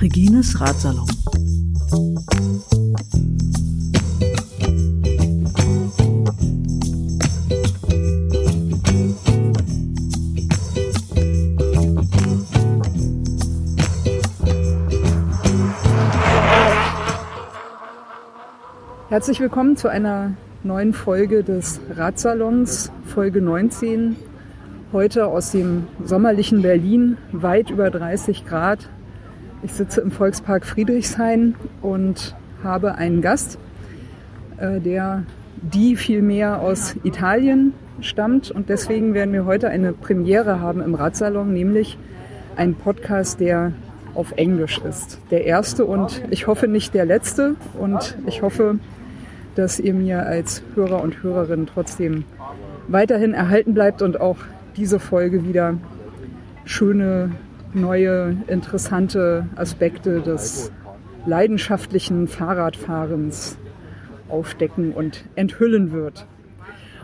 Regines Ratsalon. Herzlich willkommen zu einer neuen Folge des Radsalons, Folge 19. Heute aus dem sommerlichen Berlin, weit über 30 Grad. Ich sitze im Volkspark Friedrichshain und habe einen Gast, äh, der die vielmehr aus Italien stammt. Und deswegen werden wir heute eine Premiere haben im Radsalon, nämlich ein Podcast, der auf Englisch ist. Der erste und ich hoffe nicht der letzte. Und ich hoffe, dass ihr mir als Hörer und Hörerin trotzdem weiterhin erhalten bleibt und auch diese Folge wieder schöne, neue, interessante Aspekte des leidenschaftlichen Fahrradfahrens aufdecken und enthüllen wird.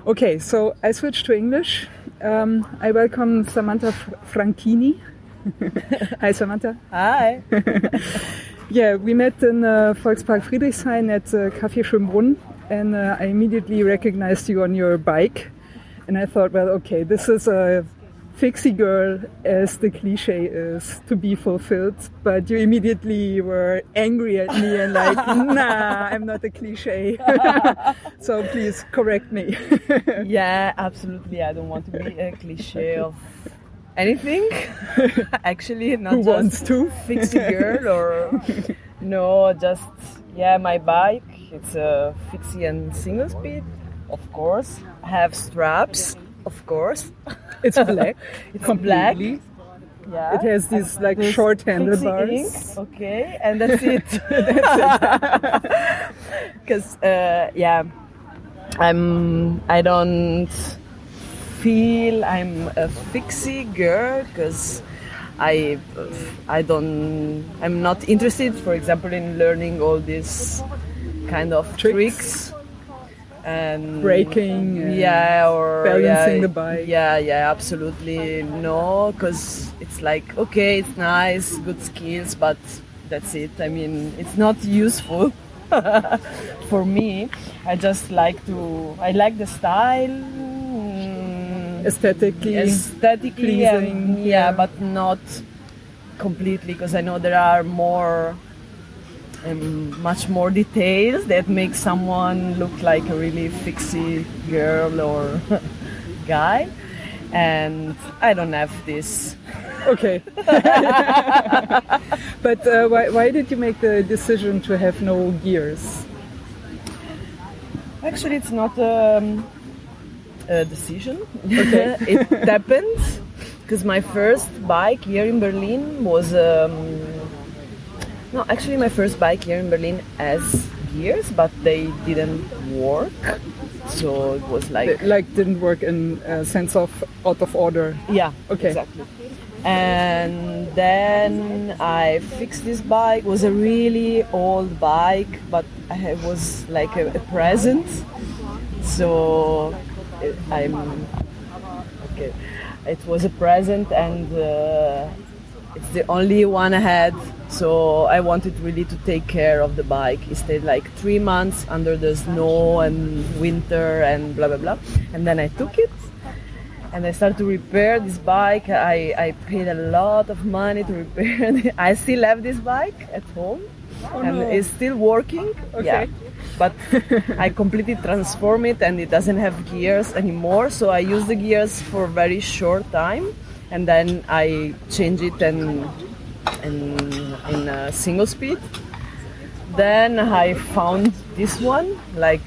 Okay, so I switch to English. Um, I welcome Samantha Franchini. Hi, Samantha. Hi. Yeah, we met in uh, Volkspark Friedrichshain at uh, Café Schönbrunn, and uh, I immediately recognized you on your bike. And I thought, well, okay, this is a fixie girl, as the cliche is, to be fulfilled. But you immediately were angry at me and like, nah, I'm not a cliche. so please correct me. yeah, absolutely. I don't want to be a cliche of anything. Actually, not Who just wants to? fixie girl or no, just yeah, my bike. It's a fixie and single speed, of course. I have straps, of course. It's black. It's completely. black. Yeah. It has these like There's short handlebars. Okay, and that's it. Because uh, yeah, I'm. I don't feel I'm a fixie girl because I I don't I'm not interested, for example, in learning all these kind of Tricks. tricks, and Braking and yeah, or balancing yeah, the bike. Yeah, yeah, absolutely no, because it's like okay, it's nice, good skills, but that's it. I mean, it's not useful for me. I just like to. I like the style. Aesthetically. aesthetically pleasing, and- yeah. yeah, but not completely because I know there are more um, much more details that make someone look like a really fixie girl or guy and I don't have this Okay. but uh, why, why did you make the decision to have no gears? actually it's not um, a decision. It happened because my first bike here in Berlin was um, no actually my first bike here in Berlin has gears but they didn't work. So it was like It, like didn't work in a sense of out of order. yeah Okay. exactly. And then I fixed this bike. It was a really old bike but it was like a, a present. So it, I'm okay it was a present and uh, it's the only one I had so I wanted really to take care of the bike it stayed like three months under the snow and winter and blah blah blah and then I took it and I started to repair this bike. I, I paid a lot of money to repair it. I still have this bike at home and no. it's still working. Okay. Yeah. But I completely transform it and it doesn't have gears anymore. So I use the gears for a very short time and then I change it and in, in a single speed. Then I found this one, like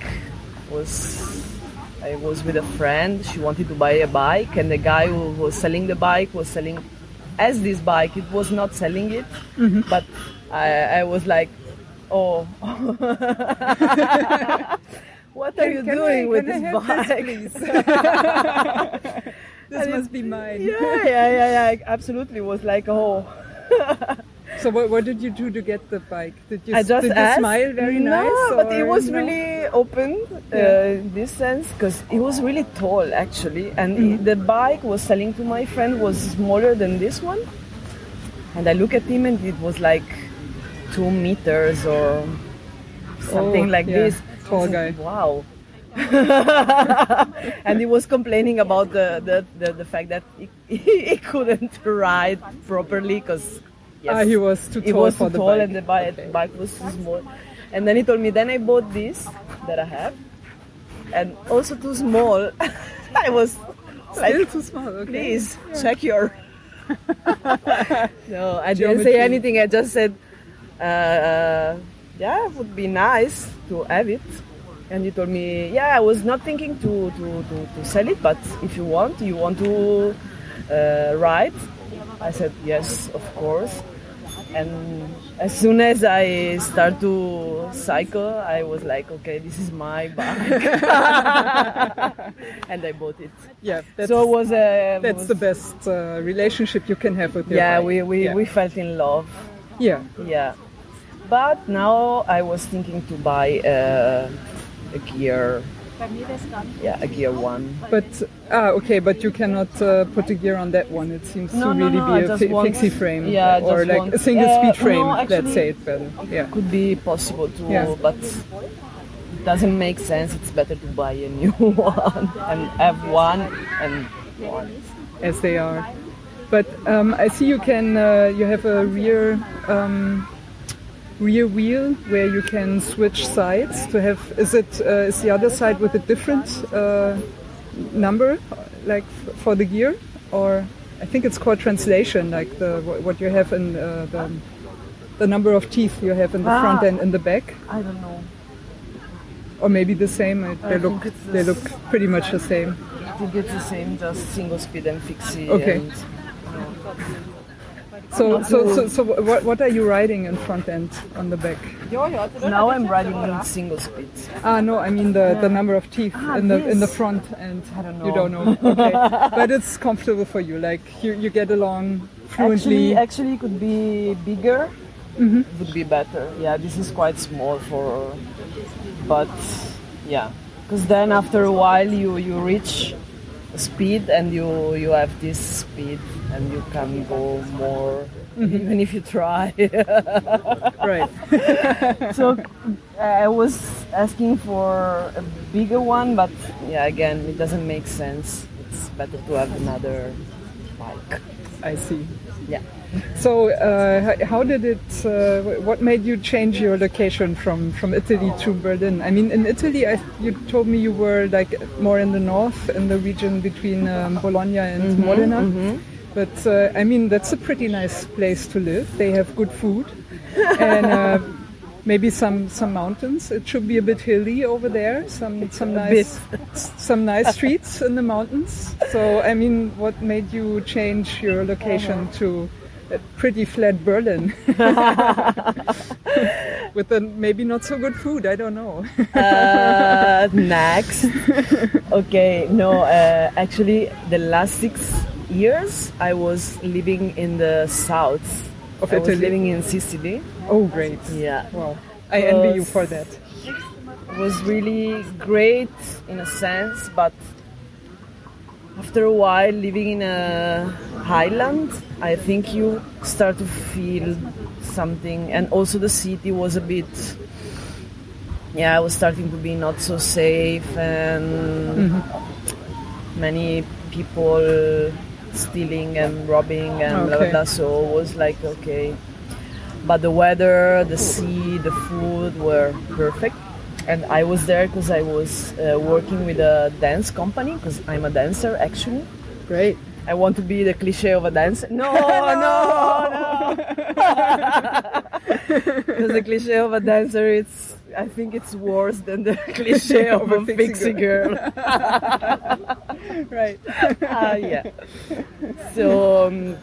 was I was with a friend. She wanted to buy a bike, and the guy who was selling the bike was selling as this bike. It was not selling it, mm-hmm. but I, I was like, "Oh, what are you Can I- doing with can this bike?" this, This must be mine. yeah, yeah, yeah, yeah. Absolutely, was like, "Oh." So what, what did you do to get the bike? Did you, I just did you smile very no, nice? but it was no? really open uh, Yeah. in this sense because it was really tall actually, and Mm-hmm. the bike was selling to my friend was smaller than this one, and I look at him and it was like two meters or something Oh, like yeah, this. tall guy. Wow. and he was complaining about the, the, the, the fact that he, he couldn't ride properly because yes, Ah, he was too tall was too the tall bike. and the bike, Okay. bike was too small. And then he told me, then I bought this that I have, and also too small. I was like, Still too small. Okay. please check your. no, I didn't Geometry. say anything. I just said, yeah, it would be nice to have it. And he told me, yeah, I was not thinking to, to, to, to sell it, but if you want, you want to uh, ride? I said, yes, of course. And as soon as I start to cycle, I was like, okay, this is my bike. and I bought it. Yeah, that's, so it was a. that's was- the best uh, relationship you can have with your Yeah, bike. we, we, yeah. we felt in love. yeah. Yeah. But now I was thinking to buy a, a gear. Yeah, a gear one. But ah, okay, but you cannot uh, put a gear on that one. It seems No, to really no, I be a want- fixie frame, yeah, or like want- a single uh, speed frame. no, let's say it better. Yeah. Could be possible to, Yeah. but it doesn't make sense. It's better to buy a new one and have one and one. as they are. But um, I see you can uh, you have a rear um, rear wheel where you can switch sides to have. Is it uh, is the other side with a different uh, number, like f- for the gear, or I think it's called translation, like the what you have in uh, the the number of teeth you have in the front Ah. and in the back, I don't know. or maybe the same. They I look think it's the they look pretty much the same. I think it's the same, just single speed and fixie. Okay. And, So so so, so what, what are you riding in front end on the back? now I'm riding in single speed. Ah, no, I mean the, the number of teeth Ah, in the in the front and I don't know. you don't know. Okay, but it's comfortable for you. Like you, you get along fluently. Actually, actually, it could be bigger. Would be better. Yeah, this is quite small for, but yeah, because then after a while you you reach speed and you you have this speed and you can go more mm-hmm. even if you try. right. so uh, I was asking for a bigger one, but yeah, again, it doesn't make sense. It's better to have another bike. I see. Yeah. So uh, how did it? Uh, what made you change your location from from Italy to Berlin? I mean, in Italy, I, you told me you were like more in the north, in the region between um, Bologna and Modena. But uh, I mean, that's a pretty nice place to live. They have good food and uh, maybe some some mountains. It should be a bit hilly over there. Some some nice some nice streets in the mountains. So I mean, what made you change your location to a pretty flat Berlin with a maybe not so good food? I don't know. Uh, next. Okay, no, uh, actually, the last six years I was living in the south Of I was living in Sicily. oh, great! Yeah. Wow, I envy you for that. It was really great in a sense, but after a while living in a highland, I think you start to feel something, and also the city was a bit. Yeah, I was starting to be not so safe, and many people stealing and robbing and blah blah blah. So it was like okay, but the weather, the sea, the food were perfect. And I was there because I was uh, working with a dance company because I'm a dancer actually. Great. I want to be the cliche of a dancer. No, no, no. Because the cliche of a dancer, it's I think it's worse than the cliche of, a fixie girl. Right. Ah, yeah. So um,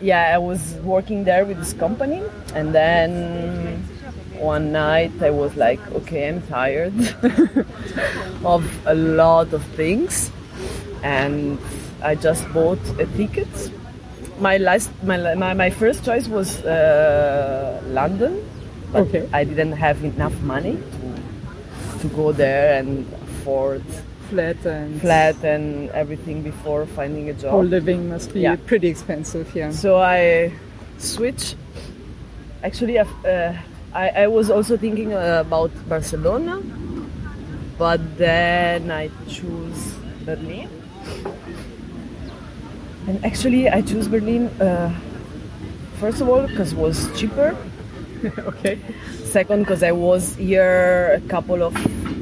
yeah, I was working there with this company, and then one night I was like, okay, I'm tired of a lot of things, and I just bought a ticket my last my, my, my first choice was uh, London. But Okay. I didn't have enough money to to go there and afford Flat and flat and everything before finding a job. living must be Yeah. pretty expensive. Yeah. So I switched. Actually, I've, uh, I, I was also thinking uh, about Barcelona, but then I choose Berlin. And actually, I choose Berlin uh, first of all because it was cheaper. okay. Second, because I was here a couple of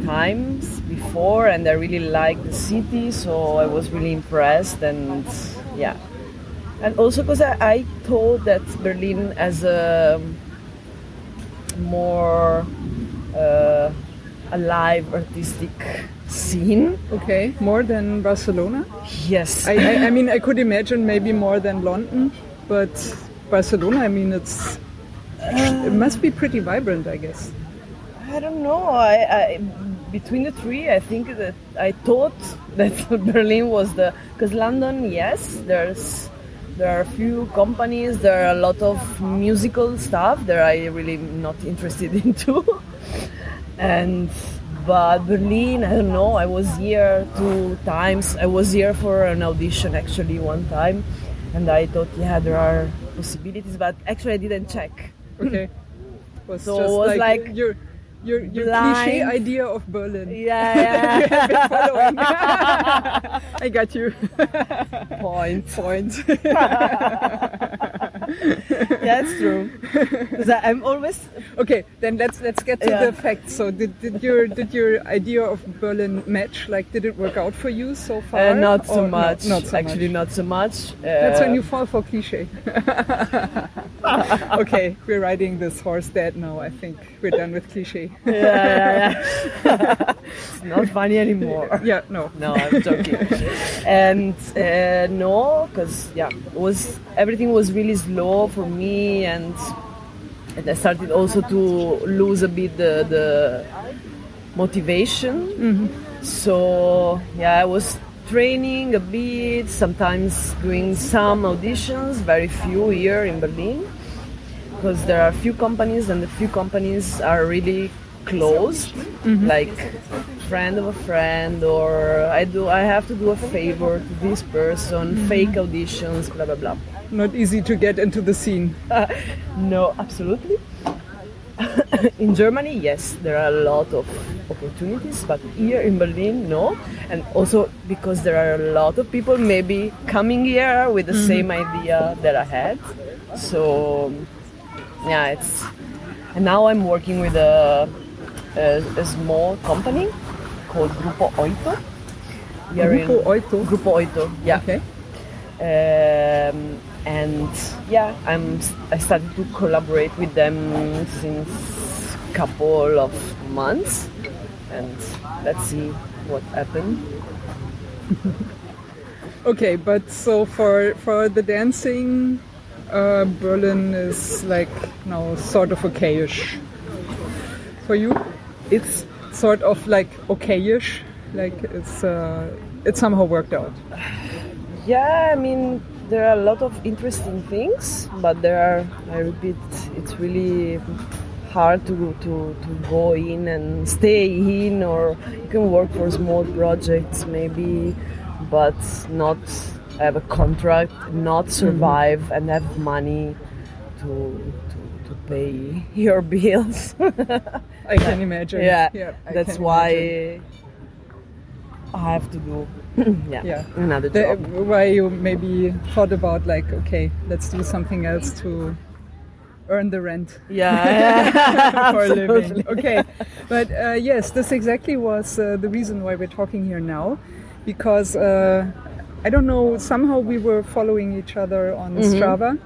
times before and I really liked the city, so I was really impressed. And yeah, and also because I, I thought that Berlin as a more uh, alive artistic scene. Okay. More than Barcelona. Yes, I, I, I mean, I could imagine maybe more than London, but Barcelona. I mean, it's it must be pretty vibrant, I guess. I don't know. I, I between the three, I think that I thought that Berlin was the because London, yes, there's there are a few companies, there are a lot of musical stuff that I really not interested into, and but Berlin, I don't know. I was here two times. I was here for an audition actually one time, and I thought, yeah, there are possibilities, but actually I didn't check. Okay. Was So it was like your your your cliche idea of Berlin. Yeah, You have been following. I got you. point. Point. That's true. I'm always Okay, then let's let's get to Yeah. the facts. So did, did your did your idea of Berlin match? Like, did it work out for you so far? uh, not so Or no, much. not so Actually, much. not so much. Uh, That's when you fall for cliche. okay, we're riding this horse dead now. I think we're done with cliche. yeah, yeah, yeah. it's not funny anymore. Yeah, no. No, I'm joking. and uh, no, because yeah, it was everything was really slow for me, and, and I started also to lose a bit the, the motivation. Mm-hmm. So yeah, I was training a bit, sometimes doing some auditions, very few here in Berlin, because there are few companies, and the few companies are really closed, mm-hmm. like friend of a friend, or I do I have to do a favor to this person, mm-hmm. fake auditions, blah blah blah. Not easy to get into the scene. No, absolutely. in Germany, yes, there are a lot of opportunities, but here in Berlin, no. And also because there are a lot of people maybe coming here with the mm-hmm. same idea that I had. So, yeah, it's. And now I'm working with a, a, a small company called Grupo Oito. Here in- Grupo Oito. Grupo Oito, yeah. Okay. Um, and yeah, I'm I started to collaborate with them since couple of months, and let's see what happened. Okay, but so for for the dancing, uh, Berlin is like now sort of okayish. For you, it's sort of like okayish, like it's uh, it somehow worked out. Yeah, I mean there are a lot of interesting things, but there are I repeat, it's really hard to to, to go in and stay in, or you can work for small projects maybe, but not have a contract, not survive, and have money to pay your bills. I can imagine. yeah, I that's why imagine. I have to do yeah, Yeah. another The, job. why you maybe thought about like, okay, let's do something else to earn the rent. Yeah, for a living. Okay, but uh, yes, this exactly was uh, the reason why we're talking here now, because uh, I don't know. Somehow we were following each other on Mm-hmm. Strava,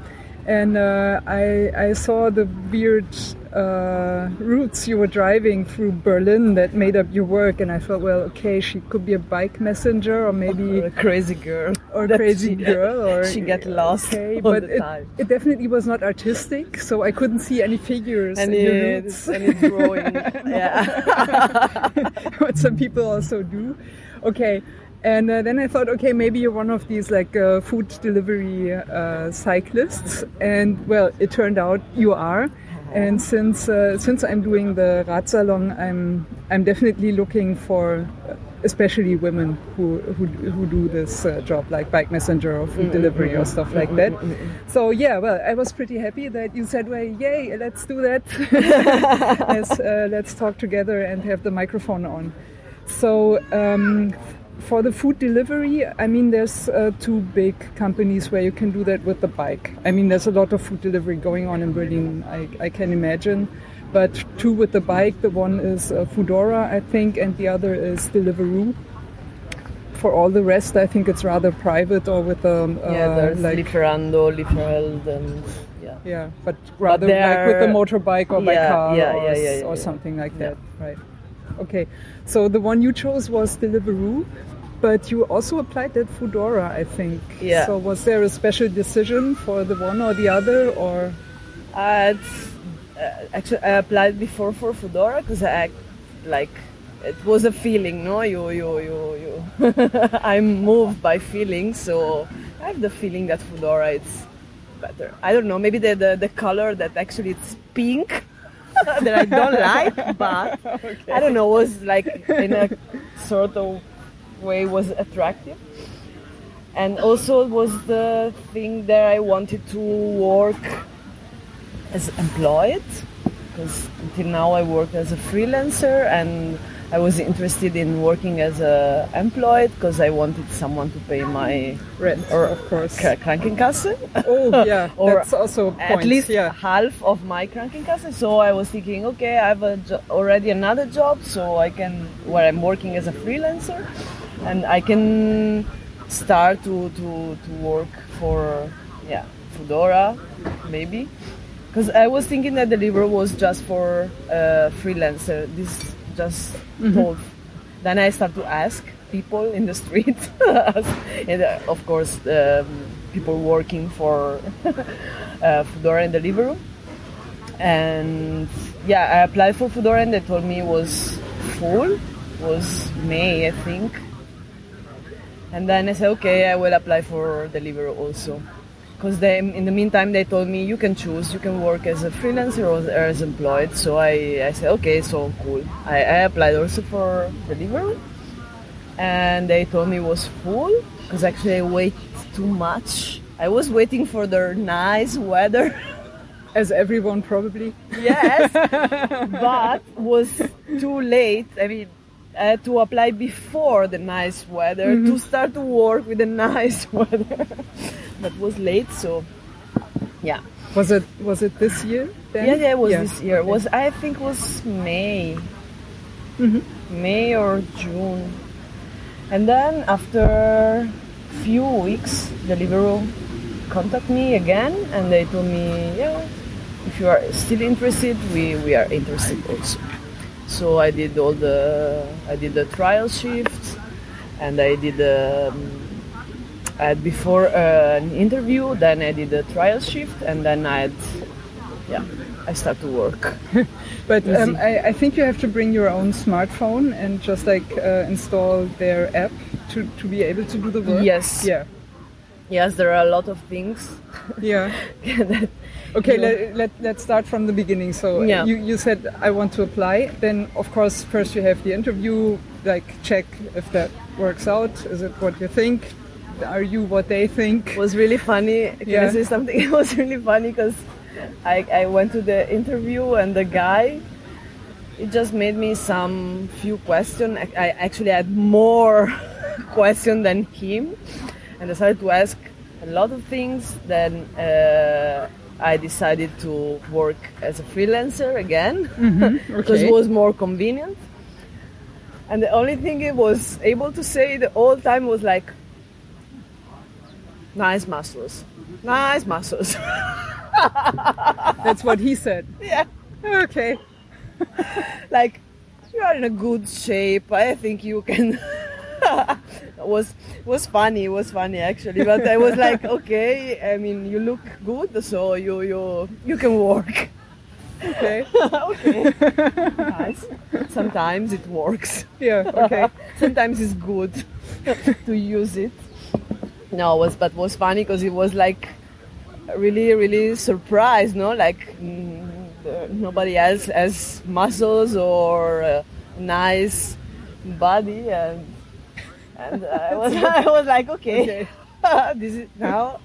and uh, I I saw the weird uh, routes you were driving through Berlin that made up your work, and I thought, well, okay, she could be a bike messenger or maybe Or a crazy girl. or That crazy she- girl or she got lost okay all but the it, time. it definitely was not artistic so i couldn't see any figures And in the it, routes and yeah. what some people also do okay And uh, then I thought, okay, maybe you're one of these like uh, food delivery uh, cyclists. And well, it turned out you are. And since uh, since I'm doing the Radsalon, I'm I'm definitely looking for especially women who who, who do this uh, job like bike messenger or food delivery or stuff like that. So yeah, well, I was pretty happy that you said, "Well, yay, let's do that. let's uh, let's talk together and have the microphone on." So. Um, for the food delivery, I mean, there's uh, two big companies where you can do that with the bike. I mean, there's a lot of food delivery going on in Berlin, I, I can imagine. But two with the bike, the one is uh, Foodora, I think, and the other is Deliveroo. For all the rest, I think it's rather private or with um, yeah, uh, there's like Lieferando, Lieferheld, and yeah. yeah, but rather like with the motorbike or by car yeah, or, yeah, yeah, yeah, or something like Yeah. that, right? Okay, so the one you chose was Deliveroo, but you also applied at Foodora, I think. Yeah. So was there a special decision for the one or the other, or Uh, uh, actually, I applied before for Foodora because I like it was a feeling, no? You, you, you, you. I'm moved by feelings, so I have the feeling that Foodora it's better. I don't know, maybe the the, the color that actually it's pink that I don't like, but I don't know, was like in a sort of way was attractive. And also it was the thing that I wanted to work as employed because until now I worked as a freelancer and I was interested in working as a employed because I wanted someone to pay my rent, or of course? Kra- Krankenkasse Oh, yeah, Or that's also a point. at least yeah. half of my Krankenkasse so I was thinking okay I have already another job so I can where I'm working as a freelancer and I can start to, to, to work for yeah Foodora maybe because I was thinking that Deliveroo was just for uh, freelancer. This just told. Then I start to ask people in the street, and uh, of course um, people working for uh, Foodora and Deliveroo. And yeah, I applied for Foodora and they told me it was full. It was May, I think. And then I said, okay, I will apply for Deliveroo also. Because they in the meantime they told me you can choose. You can work as a freelancer or as employed. So i, I said okay so cool. I, I applied also for Deliveroo. And they told me it was full because actually i wait too much. I was waiting for the nice weather As everyone probably. yes. But was too late. I mean Had to apply before the nice weather to start to work with the nice weather that was late so yeah Was it was it this year? Then? yeah yeah it was Yeah. this year It Okay. was i think it was may Mm-hmm. may or june and then after a few weeks deliveroo contact me again and they told me yeah if you are still interested we we are interested also so i did all the i did the trial shift and i did um, I had before uh, an interview then i did the trial shift and then i had yeah i start to work But um, I, I think you have to bring your own smartphone and just like uh, install their app to, to be able to do the work. Yes. Yeah. yes there are a lot of things Yeah. that Okay. you know, Let, let, let's start from the beginning. So Yeah. you, you said I want to apply. Then of course first you have the interview. Like check if that works out. Is it what you think? Are you what they think? It was really funny. Can Yeah. I say something? It was really funny because I, I went to the interview and the guy, it just made me some few questions. I, I actually had more questions than him, and I started to ask a lot of things. Then uh, I decided to work as a freelancer again because mm-hmm. Okay. it was more convenient. And the only thing he was able to say the whole time was like, nice muscles, nice muscles. That's what he said. yeah, Okay. like you are in a good shape. I think you can. It was was funny. It was funny actually, but I was like, okay. I mean, you look good, so you you you can work. Okay. okay, nice. Sometimes it works. Yeah. Okay. Sometimes it's good. to use it. No, it was but was funny because it was like really really surprised, no, like mm, nobody else has muscles or nice body, and and I was I was like, okay, this is now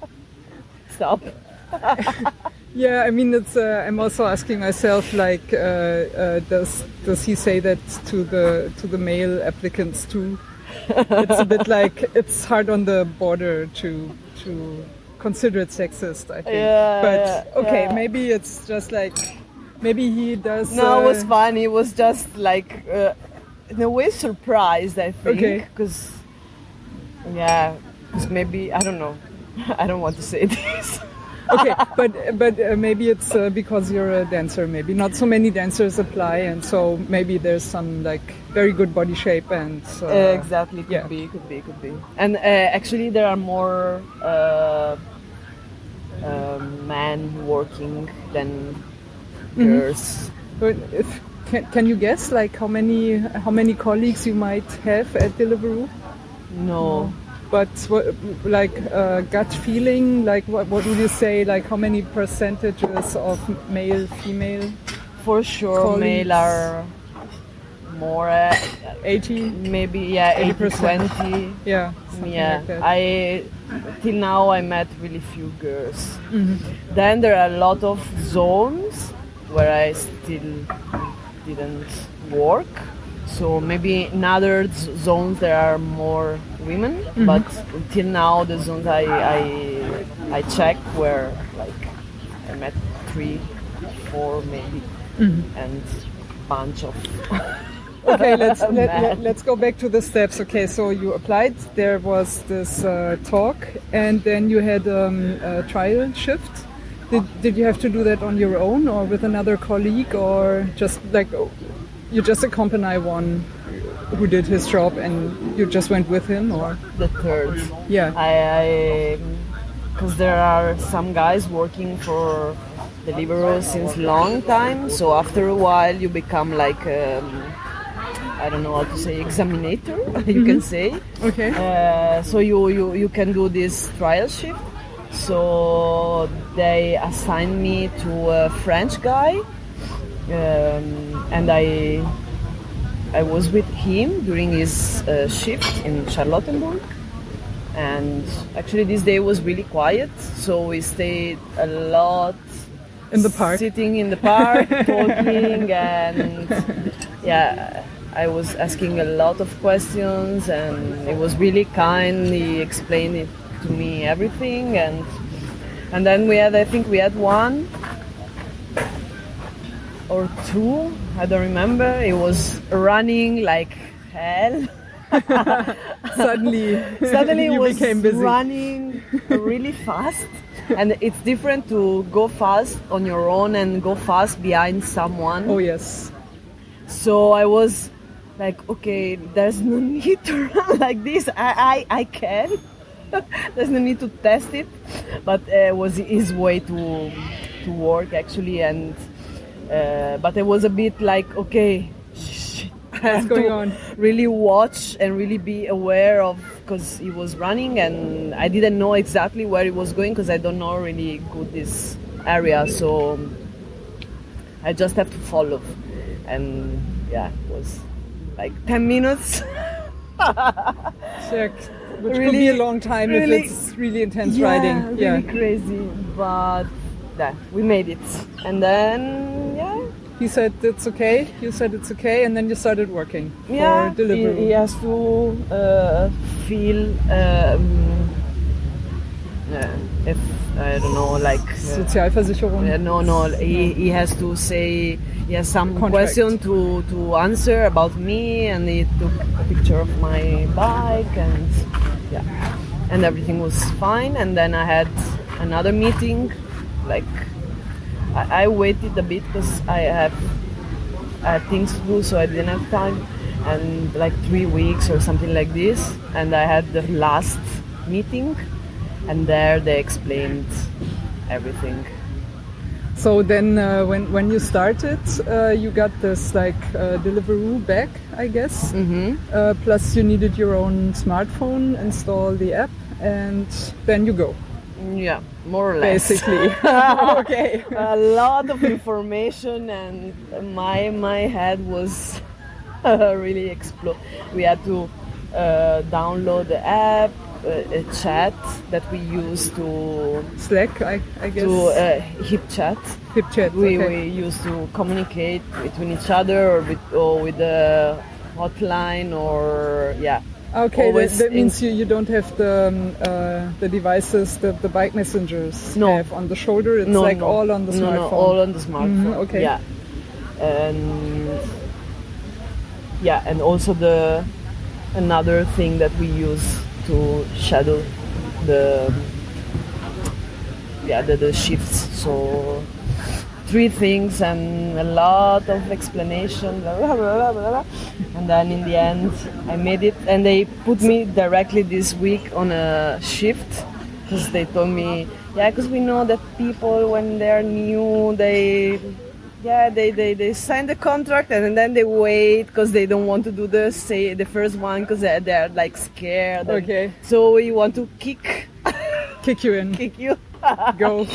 stop. Yeah, I mean, it's. Uh, I'm also asking myself, like, uh, uh, does does he say that to the to the male applicants too? it's a bit like it's hard on the border to to consider it sexist. I think. Yeah, but yeah, okay, yeah. maybe it's just like maybe he does. No, it was uh, funny. It was just like uh, in a way surprised. I think Okay. Yeah, because maybe I don't know. I don't want to say this. okay, but but uh, maybe it's uh, because you're a dancer. Maybe not so many dancers apply, and so maybe there's some like very good body shape and. Uh, exactly. Could yeah. be. Could be. Could be. And uh, actually, there are more uh, uh, men working than Mm-hmm. girls. If, can, can you guess like how many how many colleagues you might have at Deliveroo? No. But what, like uh, gut feeling, like what, what would you say? Like how many percentages of male, female? For sure, Colleagues. male are more. Uh, 80? maybe yeah, 80 80%. 20. Yeah. yeah like i till now i met really few girls Mm-hmm. then there are a lot of zones where i still didn't work so maybe in other z- zones there are more women Mm-hmm. but until now the zones i i i checked were like i met three four maybe Mm-hmm. and bunch of okay, let's let, let, let's go back to the steps. Okay, so you applied. There was this uh, talk, and then you had um, a trial shift. Did did you have to do that on your own, or with another colleague, or just like you just accompany one who did his job and you just went with him, or the third yeah? I, because there are some guys working for the Deliveroo since long time. So after a while, you become like um, I don't know how to say examinator. you can say. okay. Uh, so you, you you can do this trial shift. So they assigned me to a French guy, um, and I I was with him during his uh, shift in Charlottenburg. And actually, this day was really quiet, so we stayed a lot In the park. sitting in the park, talking, and yeah, I was asking a lot of questions, and it was really kind. He explained it to me everything, and and then we had, I think we had one or two, I don't remember. It was running like hell. Suddenly, Suddenly, it was became busy. running really fast, and it's different to go fast on your own and go fast behind someone. Oh yes. So I was like, okay, there's no need to run like this. I, I, I can. there's no need to test it, but uh, it was his way to to work actually, and uh, but it was a bit like, okay, I have going to on? really watch and really be aware of because he was running, and I didn't know exactly where he was going because I don't know really good this area, so. I just have to follow. And yeah, it was like 10 minutes. Check. Which could be a long time really- if it's really intense yeah, riding. really Yeah. crazy. But yeah, we made it. And then, yeah, He said it's okay. You said it's okay, and then you started working yeah, for Deliveroo. He, he has to uh, feel um, uh, if, I don't know, like. uh, Sozialversicherung. Uh, no, no. He, he has to say he has some Contract. question to, to answer about me, and he took a picture of my bike, and yeah, and everything was fine. And then I had another meeting, like I, I waited a bit because I have had things to do, so I didn't have time, and like three weeks or something like this. And I had the last meeting, and there they explained everything. So then, uh, when when you started, uh, you got this like uh, Deliveroo back, I guess. Mm-hmm. Uh, plus, you needed your own smartphone, install the app, and then you go. Yeah, more or less. Basically. okay. a lot of information, and my my head was really explode. We had to uh, download the app, uh, a chat that we use to Slack, I, I guess. to uh, HipChat. Hip chat. We, okay. we used to communicate between each other or with, or with the hotline or yeah. Okay, that, that means you, you don't have the um, uh, the devices that the bike messengers No. have on the shoulder. It's no, like no. all on the smartphone. No, all on the smartphone. Mhm, okay. Yeah, and yeah, and also the another thing that we use to shadow the yeah the, the shifts. So three things and a lot of explanation, blah, blah, blah, blah, blah. and then in the end I made it, and they put me directly this week on a shift because they told me, yeah, because we know that people when they're new they. Yeah, they, they, they sign the contract and then they wait because they don't want to do the say the first one because they're, they're like scared. Okay. So we want to kick Kick you in. kick you. Go.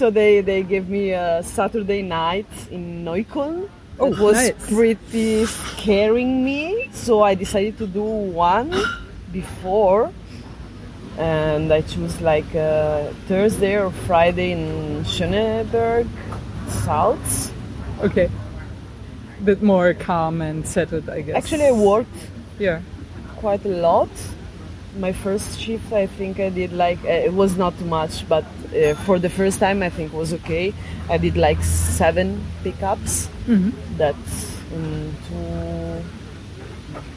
So they, they gave me a Saturday night in Neukölln. Oh, it was nice. pretty scaring me. So I decided to do one before. And I choose like uh, Thursday or Friday in Schöneberg South. Okay. a Bit more calm and settled, I guess. Actually, I worked Yeah. quite a lot. My first shift, I think I did like uh, it was not too much, but uh, for the first time, I think was okay. I did like seven pickups. Mhm. That's in two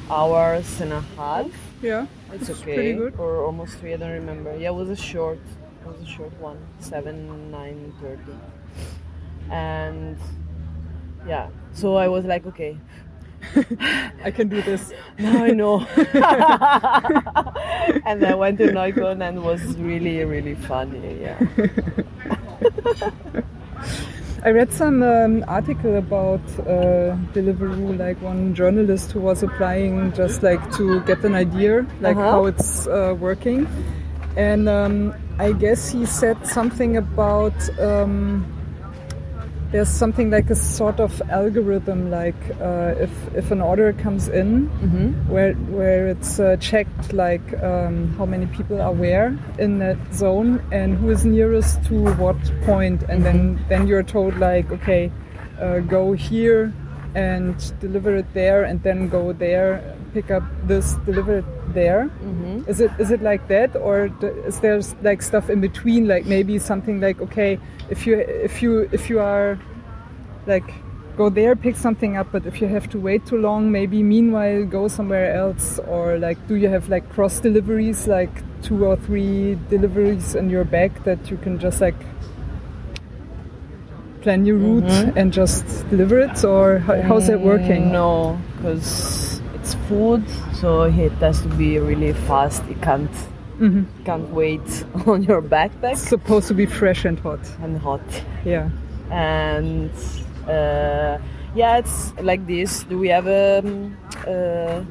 hours and a half. Yeah. It's okay. pretty good. Or almost three. I don't remember. Yeah, it was a short. It was a short one. Seven, nine, thirty. And yeah, so I was like, okay, I can do this. now I know. and I went to Neukölln and it was really, really funny. Yeah. I read some um, article about uh, Deliveroo, like one journalist who was applying just like to get an idea, like Uh-huh. how it's uh, working. And um, I guess he said something about um, there's something like a sort of algorithm, like uh, if if an order comes in, where where it's uh, checked like um, how many people are where in that zone and who is nearest to what point, and then then you're told like okay, uh, go here and deliver it there, and then go there, pick up this, deliver it there. Mm-hmm. Is it is it like that, or is there like stuff in between, like maybe something like okay, if you if you if you are like go there pick something up but if you have to wait too long maybe meanwhile go somewhere else or like do you have like cross deliveries like two or three deliveries in your bag that you can just like plan your route mm-hmm. and just deliver it or how, how's that working? Mm, no, because food, so it has to be really fast. You can't can't wait on your backpack it's supposed to be fresh and hot and hot. yeah and uh, yeah, it's like this. Do we have a? Um, uh,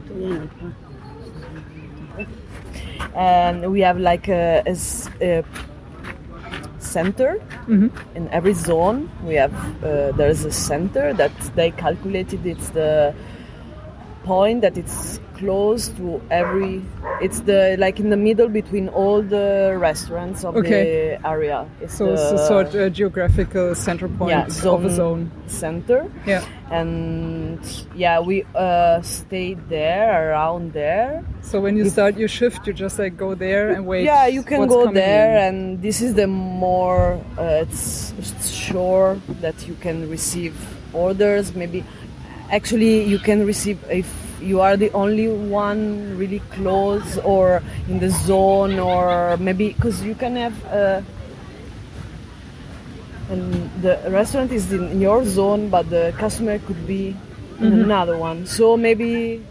and we have like a center in every zone. We have uh, there's a center that they calculated. It's the point that it's close to every it's the like in the middle between all the restaurants of Okay. the area. It's so it's a sort of geographical center point yeah, of a zone center. Yeah. And yeah we uh, stayed there around there. So when you start your shift you just like go there and wait yeah you can go there in. and this is the more uh, it's, it's sure that you can receive orders. Maybe actually you can receive if you are the only one really close or in the zone or maybe because you can have uh, and the restaurant is in your zone but the customer could be in another one. So maybe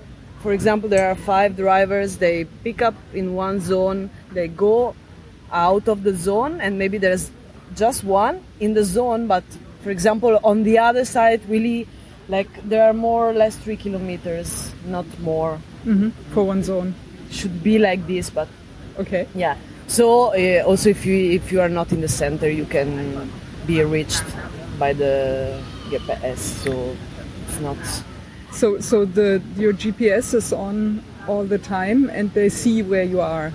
for example there are five drivers they pick up in one zone they go out of the zone and maybe there's just one in the zone but for example on the other side really like there are more or less three kilometers, not more. for one zone. Should be like this, but Okay. yeah. So uh, also if you if you are not in the center, you can be reached by the GPS. So it's not. So so the your GPS is on all the time, and they see where you are.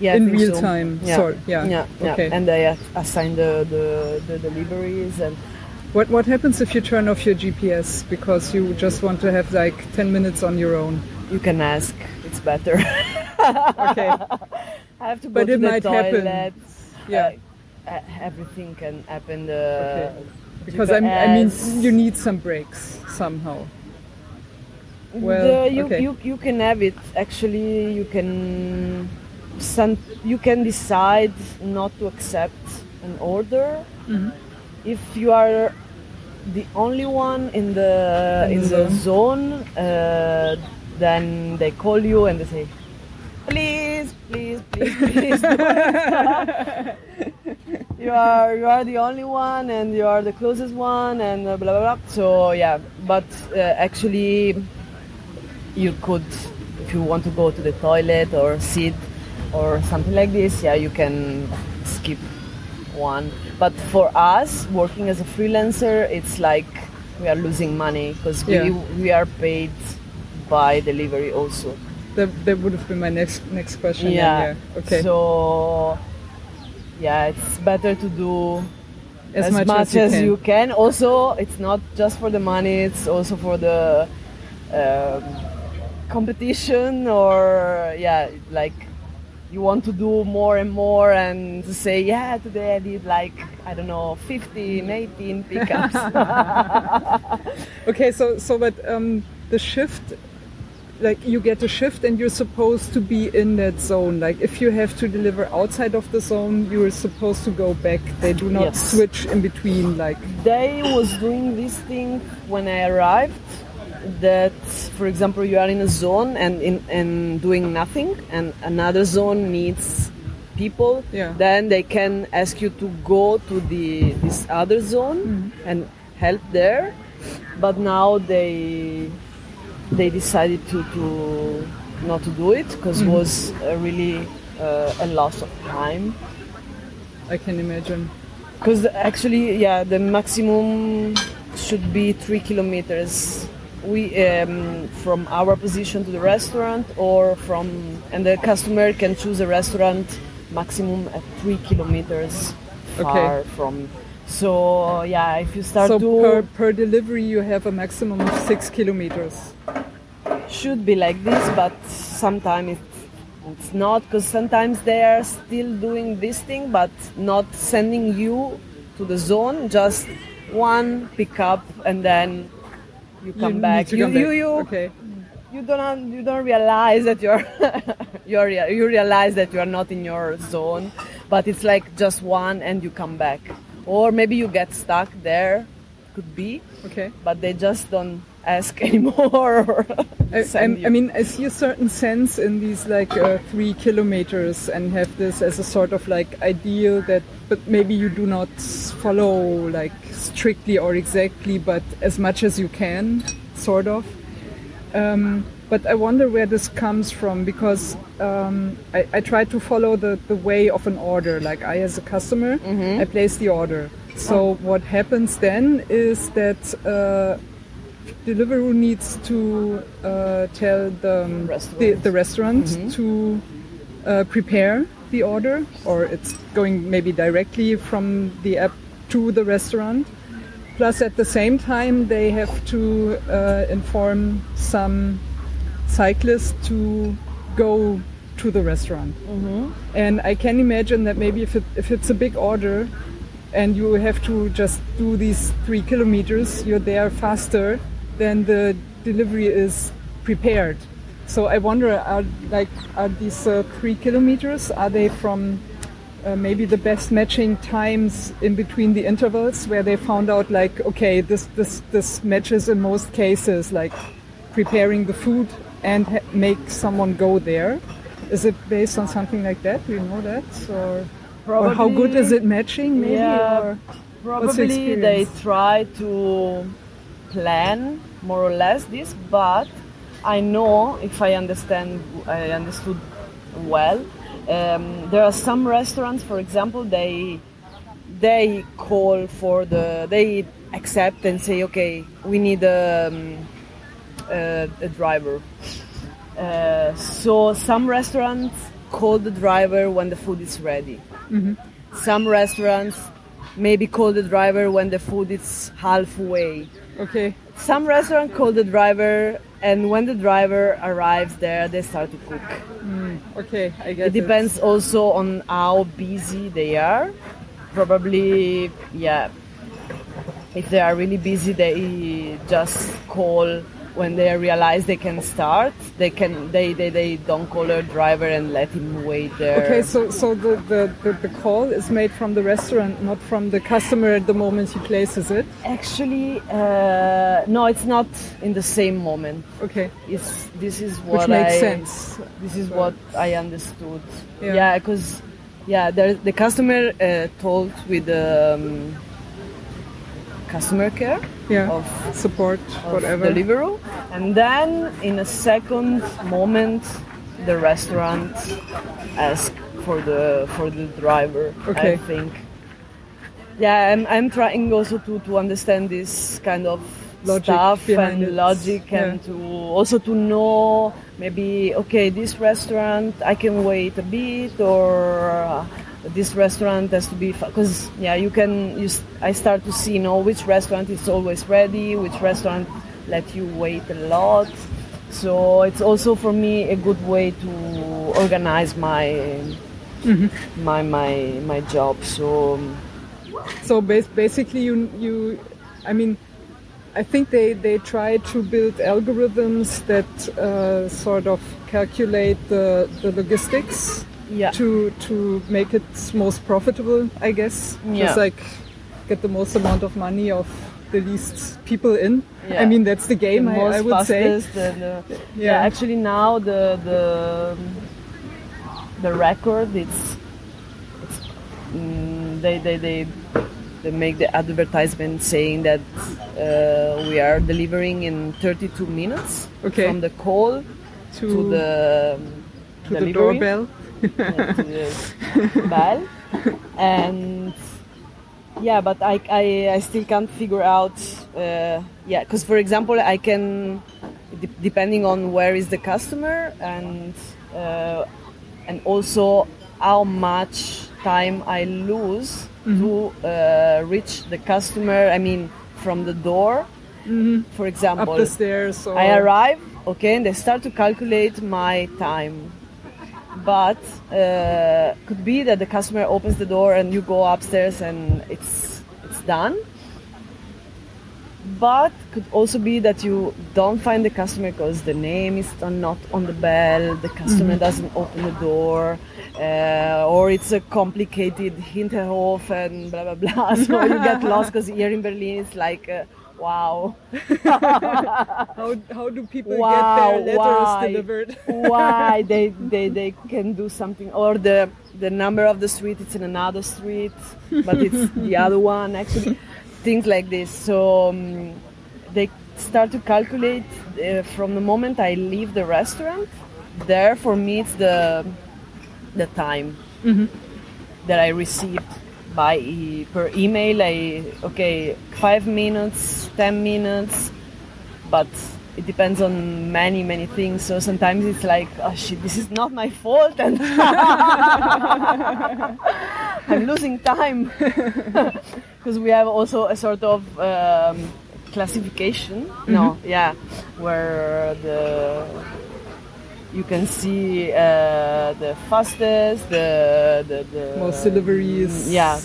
Yeah, In real so. time, Yeah. sort- yeah, yeah, yeah. okay. And they assign the, the, the deliveries and What what happens if you turn off your GPS because you just want to have like ten minutes on your own? you can ask. It's better. Okay. I have to go But to it the might happen. Yeah. Uh, everything can happen. The Because I, I mean, you need some breaks somehow. Well, the, you, okay. you you can have it. Actually, you can some, you can decide not to accept an order Mm-hmm. if you are the only one in the In in the the zone. Uh, then they call you and they say, "Please, please, please, please." you are you are the only one and you are the closest one and blah blah blah. So yeah, but uh, actually you could if you want to go to the toilet or sit or something like this yeah you can skip one but for us working as a freelancer it's like we are losing money because Yeah. we, we are paid by delivery also That, that would have been my next next question. yeah yeah. Okay. so yeah it's better to do as, as, much, much, as you can. can. Also, it's not just for the money; it's also for the um, competition, or yeah, like you want to do more and more, and to say, yeah, today I did like I don't know, 15, 18 pickups. Okay, so so but um, the shift, like you get a shift and you're supposed to be in that zone. Like if you have to deliver outside of the zone, you're supposed to go back. They do not Yes. switch in between. Like they was doing this thing when I arrived. That, for example, you are in a zone and in and doing nothing, and another zone needs people. Yeah. Then they can ask you to go to the this other zone and help there. But now they they decided to, to not to do it because it was uh, really uh, a loss of time. I can imagine. Because actually, yeah, the maximum should be three kilometers. We um, from our position to the restaurant, or from and the customer can choose a restaurant maximum at three kilometers far from. So yeah, if you start So to per per delivery, you have a maximum of six kilometers. should be like this, but sometimes it's, it's not because sometimes they are still doing this thing, but not sending you to the zone. Just one pickup and then you come you back. You, come you, back. you, Okay. you don't you don't realize that you're you're you realize that you are not in your zone, but it's like just one and you come back, or maybe you get stuck there. Could be, Okay. but they just don't ask anymore. or I, I, you. I mean, I see a certain sense in these like uh, three kilometers and have this as a sort of like ideal that, but maybe you do not follow like strictly or exactly, but as much as you can, sort of. Um, but I wonder where this comes from because um, I, I try to follow the, the way of an order. Like I, as a customer, I place the order. So what happens then is that uh, Deliveroo needs to uh, tell the, um, the, Restaurant. the restaurant to uh, prepare the order, or it's going maybe directly from the app to the restaurant. Plus, at the same time, they have to uh, inform some cyclists to go to the restaurant. And I can imagine that maybe if, it, if it's a big order and you have to just do these three kilometers, you're there faster than the delivery is prepared. So I wonder, are like are these uh, three kilometers? Are they from uh, maybe the best matching times in between the intervals where they found out like okay this this this matches in most cases like preparing the food and ha- make someone go there is it based on something like that do you know that or, or how good is it matching maybe Yeah, or Probably they try to plan more or less this, but I know if I understand, I understood well. Um, there are some restaurants, for example, they they call for the they accept and say, okay, we need a, um, a, a driver. Uh, so some restaurants call the driver when the food is ready. Some restaurants maybe call the driver when the food is halfway. Okay. Some restaurant call the driver, and when the driver arrives there, they start to cook. Hmm. Okay, I get It depends also on how busy they are. Probably, yeah. If they are really busy, they just call when they realize they can start. They can they they, they don't call a driver and let him wait there. Okay, so so the, the, the, the call is made from the restaurant, not from the customer at the moment he places it. Actually, uh, no, it's not in the same moment. Okay, It's this is what which makes I, sense. This is what I understood. Yeah. Yeah, because yeah, there, the customer uh, told with the um, customer care Yeah, of, support, of whatever. Deliveroo, and then in a second moment, the restaurant ask for the for the driver. Okay. I think. Yeah, I'm, I'm trying also to, to understand this kind of Logic stuff and it. logic and to also to know maybe okay this restaurant I can wait a bit or this restaurant has to be because yeah you can you I start to see you know which restaurant is always ready which restaurant let you wait a lot. So it's also for me a good way to organize my my my my job. So So bas- basically, you you, I mean, I think they they try to build algorithms that uh, sort of calculate the the logistics yeah to to make it most profitable, I guess. Yeah. Just like get the most amount of money of the least people in. Yeah. I mean, that's the game. the I, most I would say. uh, Yeah. yeah. actually now the the the record it's, it's mm, they they they they make the advertisement saying that uh, we are delivering in 32 minutes Okay. from the call To, to the um, to the doorbell. And yeah but I, I, I still can't figure out uh, yeah because for example i can de- depending on where is the customer and uh, and also how much time i lose to uh, reach the customer i mean from the door for example Up the stairs. Or, I arrive, okay, and they start to calculate my time. But uh, could be that the customer opens the door and you go upstairs and it's it's done. But could also be that you don't find the customer because the name is not on the bell, the customer doesn't open the door, uh, or it's a complicated Hinterhof and blah blah blah. So you get lost because here in Berlin it's like, uh, wow. How, how do people Wow, get their letters why? delivered? why they, they they can do something or the the number of the street it's in another street but it's the other one actually things like this so um, they start to calculate uh, from the moment i leave the restaurant there for me it's the the time that i received by per email i okay five minutes ten minutes but it depends on many many things. So sometimes it's like oh shit this is not my fault and i'm losing time. Because we have also a sort of um, classification. No yeah where the you can see uh, the fastest the the, the Most deliveries. yeah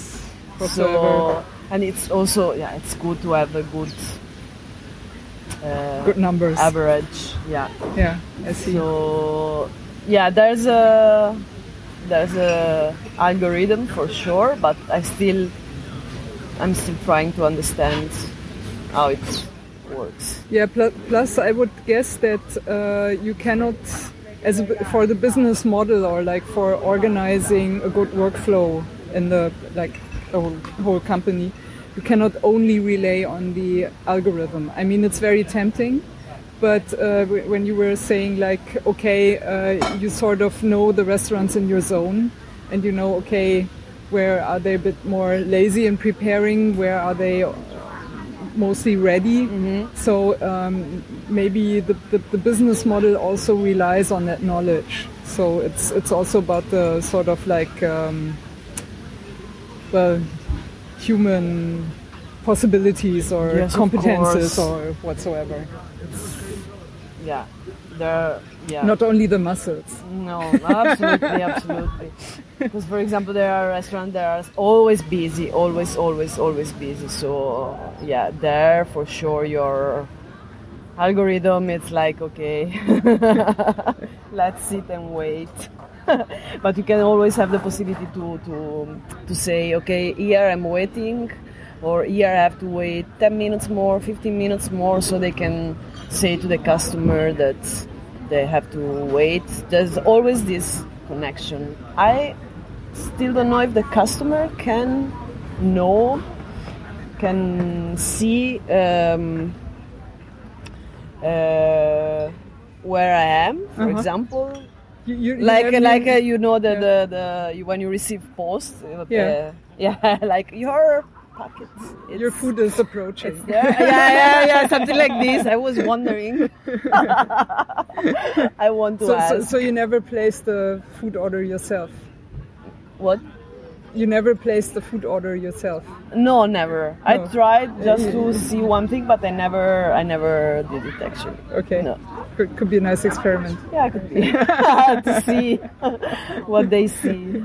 so and it's also yeah it's good to have a good uh, Good numbers. average yeah Yeah, I see. so yeah there's a there's a algorithm for sure but i still i'm still trying to understand how it works Yeah, plus I would guess that uh, you cannot, as a, for the business model or like for organizing a good workflow in the like the whole, whole company, you cannot only rely on the algorithm. I mean, it's very tempting, but uh, when you were saying like, okay, uh, you sort of know the restaurants in your zone, and you know, okay, where are they a bit more lazy in preparing? Where are they mostly ready? Mm-hmm. So um, maybe the, the, the business model also relies on that knowledge. So it's it's also about the sort of like um, well human possibilities or Yes, competences or whatsoever. Yeah, there. Yeah. Not only the muscles. No, absolutely, absolutely. Because, for example, there are restaurants that are always busy, always, always, always busy. So, yeah, there for sure your algorithm it's like okay, let's sit and wait. but you can always have the possibility to, to to say okay, here I'm waiting, or here I have to wait 10 minutes more, 15 minutes more, so they can say to the customer that they have to wait. There's always this connection. I still don't know if the customer can know, can see um, uh, where I am, for Uh-huh. example. You, you, you Like like uh, you know the, Yeah. the, the you, when you receive post. uh, Yeah. yeah, like your packet. your food is approaching. it's there. yeah, yeah, yeah, something like this. I was wondering. I want to So, so, ask. so you never place the food order yourself. what? You never place the food order yourself. No, never. I tried just to see one thing, but I never, I never did it actually. Okay. No. Could, could be a nice experiment. Yeah, could be to see what they see.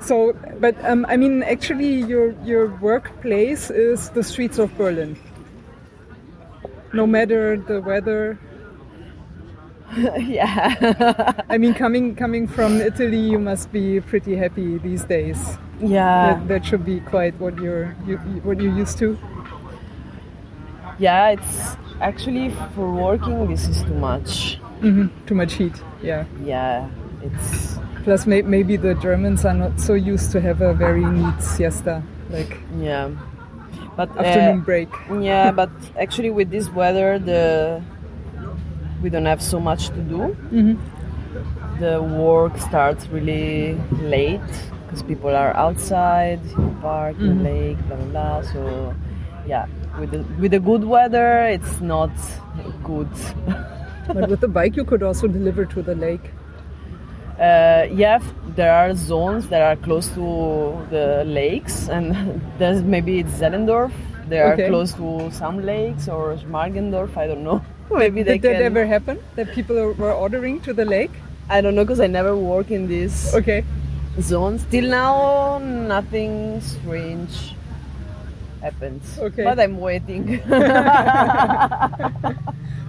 So, but um, I mean, actually, your your workplace is the streets of Berlin. No matter the weather. yeah, I mean, coming coming from Italy, you must be pretty happy these days. yeah, That, that should be quite what you're you, you- what you're used to. yeah. It's actually for working. This is too much. hmm Too much heat. Yeah. Yeah, it's Plus, may, maybe the Germans are not so used to have a very neat siesta, like yeah. But uh, afternoon break. Yeah, but actually with this weather, the we don't have so much to do. Mhm. The work starts really late because people are outside, in the park, in the lake, blah blah blah. So yeah, with the with the good weather, it's not good. But with the bike, you could also deliver to the lake. Uh, yeah, there are zones that are close to the lakes, and there's maybe it's Zehlendorf. They are Okay. close to some lakes or Schmargendorf. I don't know. maybe they Did that can. ever happen? That people were ordering to the lake? I don't know because I never work in this Okay. zone. Till now, nothing strange happens. Okay. But I'm waiting.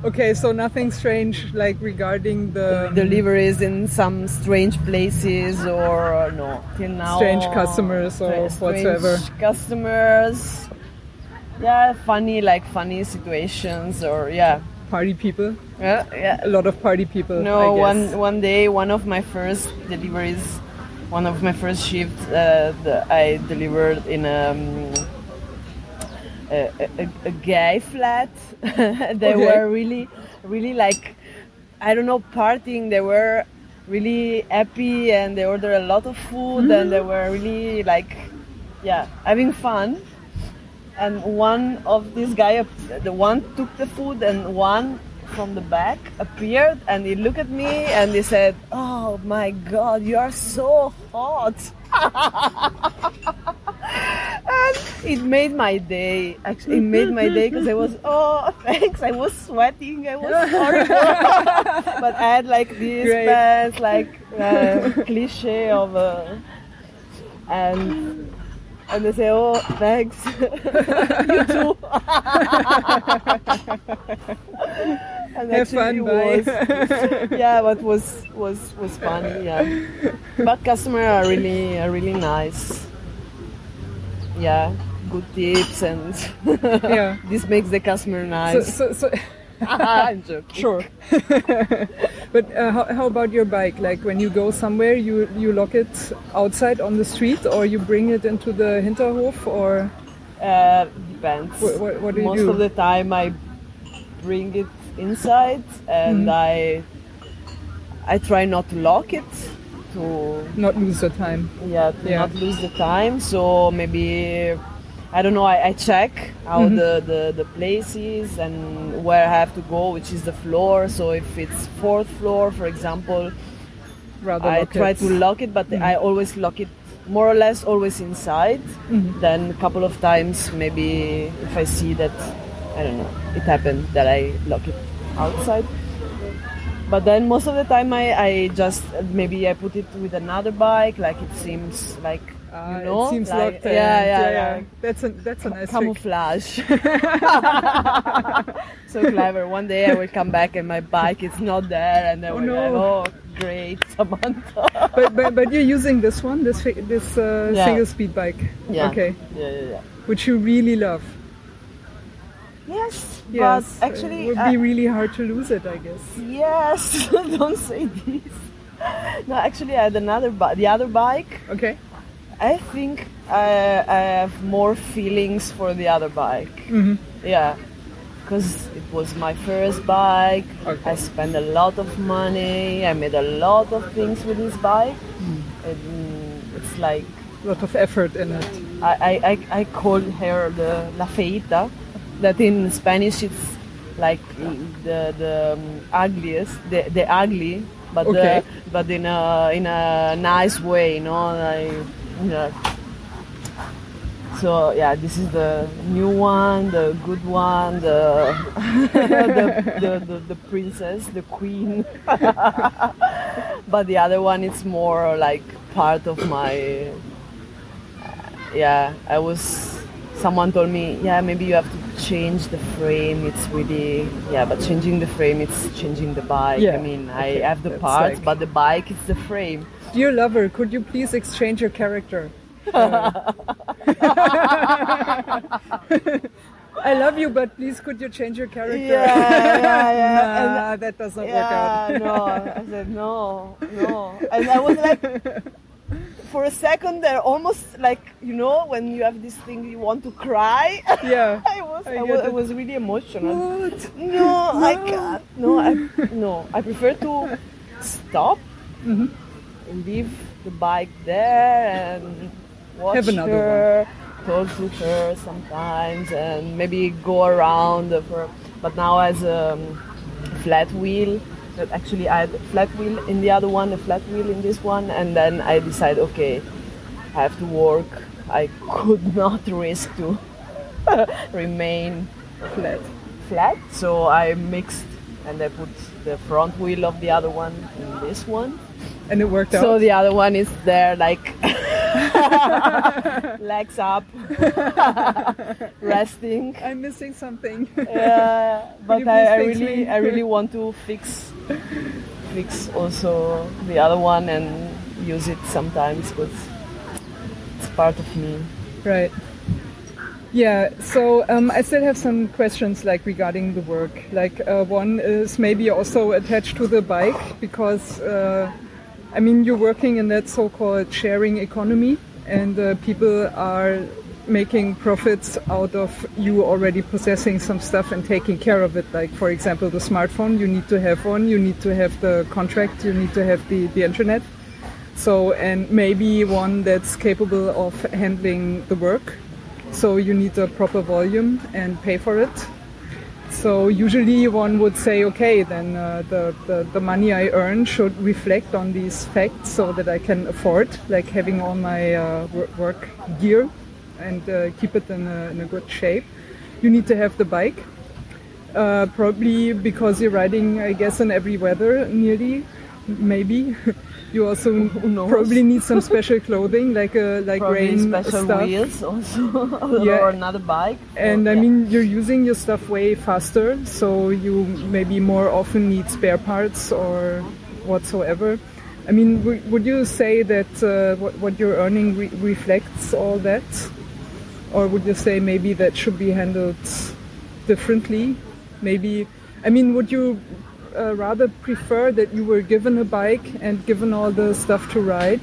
Okay, so nothing strange like regarding the Deliveries in some strange places or no. Till now. Strange customers or strange whatsoever. Customers. Yeah, funny like funny situations or yeah. party people. Yeah, yeah. A lot of party people. No, I guess. one one day, one of my first deliveries, one of my first shifts, uh, I delivered in um, a, a, a guy flat. they Okay. were really, really like, I don't know, partying. They were really happy and they ordered a lot of food and they mm. were really like, yeah, having fun. And one of these guy, the one took the food and one from the back appeared and he looked at me and he said, "Oh my God, you are so hot." and it made my day. Actually, it made my day because I was, oh, thanks. I was sweating. I was horrible. but I had like these Great. pants, like uh, cliche of a, and and they say, oh, thanks. you too. and Have fun, was, yeah, but was was was funny. Yeah, but customers are really are really nice. Yeah, good tips and Yeah. this makes the customer So, nice. so, so, I'm joking. sure. but uh, how, how about your bike? Like when you go somewhere, you you lock it outside on the street, or you bring it into the Hinterhof, or Uh, depends. What, what, what do you Most do? of the time, I bring it inside, and Mhm. I I try not to lock it to Not lose the time. yeah to Yeah. not lose the time. So maybe I don't know. I, I check how Mhm. the, the the place is and where I have to go, which is the floor. So if it's fourth floor, for example, Rather I try it. to lock it, but I always lock it more or less always inside. Mhm. Then a couple of times, maybe if I see that, I don't know, it happened that I lock it outside. But then most of the time, I, I just maybe I put it with another bike, like it seems like Ah, you know, it seems like, locked. in. yeah, yeah, yeah. That's a that's a nice camouflage. so clever. One day I will come back and my bike is not there, and then Oh, no. like, oh, great, Samantha. But, but but you're using this one, this this uh, Yeah. single speed bike. Yeah. Okay. Yeah, yeah, yeah. Which you really love. Yes, Yes. but actually, it would I- be really hard to lose it, I guess. Yes, don't say this. No, actually, I had another bi- the other bike. Okay. I think I, I have more feelings for the other bike. hmm Yeah, because it was my first bike. Okay. I spent a lot of money. I made a lot of things with this bike. Hmm. And it's like A lot of effort in it. I, I, I, I call her the la feita, that in Spanish it's like the the um, ugliest, the, the ugly, but Okay. the, but in a in a nice way, you know, like you uh, know. So yeah, this is the new one, the good one, the the, the, the, the princess, the queen. but the other one is more like part of my yeah i was someone told me yeah maybe you have to change the frame it's really yeah but changing the frame it's changing the bike Yeah, i mean okay, i have the that's parts like- but the bike is the frame Dear lover, could you please exchange your character? Uh, I love you, but please could you change your character? Yeah, yeah, yeah. nah, that does not work out. yeah no i said no no and i was like for a second there almost like you know when you have this thing you want to cry Yeah. i was I I, was, I was really emotional What? No, I can't. No, I no. I prefer to stop, Mhm. leave the bike there, and watch Have another her, talk to her sometimes, and maybe go around for. But now as a flat wheel. That actually I had a flat wheel in the other one, a flat wheel in this one, and then I decided, okay, I have to work. I could not risk to remain Flat. flat. So I mixed and I put the front wheel of the other one in this one. And it worked out. So the other one is there like legs up, resting. I'm missing something. Yeah, but I, I really, me? I really want to fix, fix also the other one and use it sometimes because it's part of me. Right. Yeah, so um, I still have some questions like regarding the work. Like uh, one is maybe also attached to the bike because uh, I mean you're working in that so-called sharing economy, and uh, people are making profits out of you already possessing some stuff and taking care of it. Like for example, the smartphone, you need to have one, you need to have the contract, you need to have the, the internet. So, and maybe one that's capable of handling the work. So you need a proper volume and pay for it. So usually one would say, okay, then uh, the, the, the money I earn should reflect on these facts so that I can afford like having all my uh, work gear and uh, keep it in a, in a good shape. You need to have the bike, uh, probably because you're riding, I guess, in every weather nearly, maybe. You also probably need some special clothing, like a like Probably rain special stuff. wheels also, Yeah. or another bike. And or- I yeah. mean, you're using your stuff way faster, so you maybe more often need spare parts or whatsoever. I mean, w- would you say that uh, what, what you're earning re- reflects all that? Or would you say maybe that should be handled differently? Maybe, I mean, would you uh, rather prefer that you were given a bike and given all the stuff to ride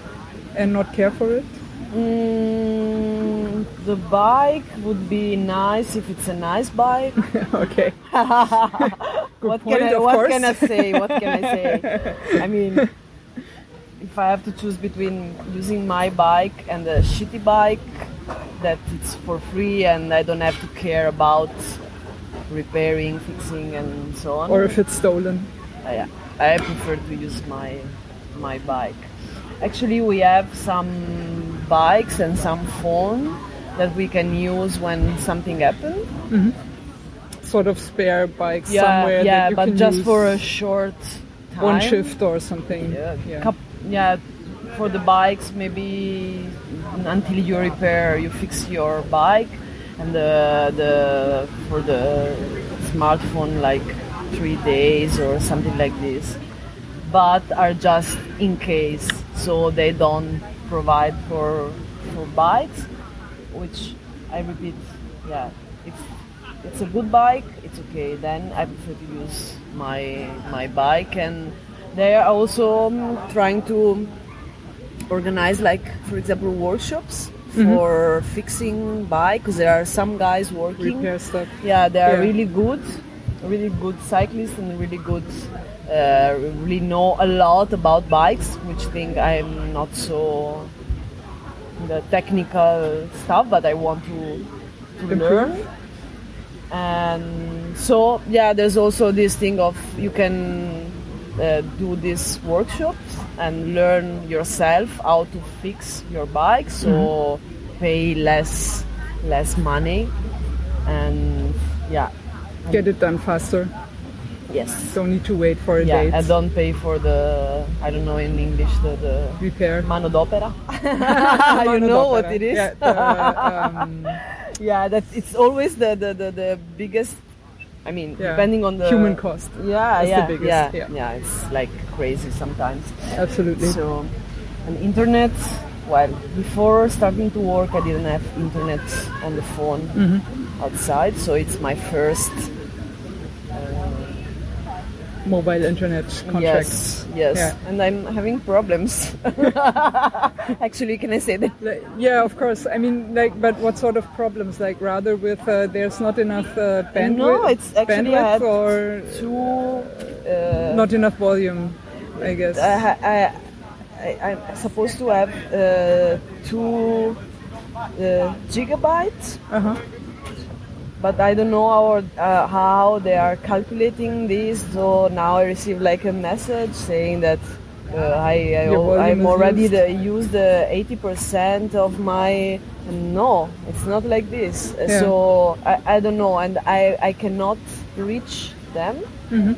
and not care for it? Mm, the bike would be nice if it's a nice bike. okay. what point, can I what course. can I say? What can I say? I mean, if I have to choose between using my bike and a shitty bike that it's for free and I don't have to care about repairing, fixing, and so on. Or if it's stolen. Uh, I, I prefer to use my my bike. Actually, we have some bikes and some phone that we can use when something happens. Mm-hmm. Sort of spare bikes Yeah, somewhere. that yeah, you but can just for a short time. one shift or something. Yeah, Yeah. yeah, for the bikes, maybe until you repair, you fix your bike, and the the for the smartphone like three days or something like this. But are just in case, so they don't provide for for bikes, which I repeat, yeah, if it's a good bike, it's okay. Then I prefer to use my my bike, and they are also um, trying to organize, like for example, workshops for fixing bike. Because there are some guys working. Repair stuff. Yeah, they are Yeah. really good, really good cyclists, and really good. Uh, really know a lot about bikes, which think I'm not so the technical stuff, but I want to, to Improve. learn. And so, yeah, there's also this thing of you can uh, do these workshops and learn yourself how to fix your bike, so pay less less money, and yeah, Get it done faster. yes, Don't need to wait for a yeah, date. and don't pay for the I don't know in English the, the Repair. mano d'opera. you know what it is. Yeah, the, um, yeah that it's always the the, the, the biggest i mean Yeah. depending on the Human cost. yeah That's the yeah, biggest, yeah yeah. yeah it's like crazy sometimes absolutely. so and internet well before starting to work i didn't have internet on the phone Mm-hmm. outside so it's my first Mobile internet contracts. yes yes Yeah. and i'm having problems actually can i say that Like, yeah, of course. I mean, like, but what sort of problems? Like, rather with uh, there's not enough uh, bandwidth, no it's actually I bandwidth had or two uh, not enough volume. I guess. I, I, I, I'm supposed to have uh, two uh, gigabytes, Uh-huh. But I don't know how, uh, how they are calculating this. So now I receive like a message saying that uh, I, I I'm already used. the, used the 80% of my. No, it's not like this. Yeah. So I, I don't know, and I, I cannot reach them. Mhm.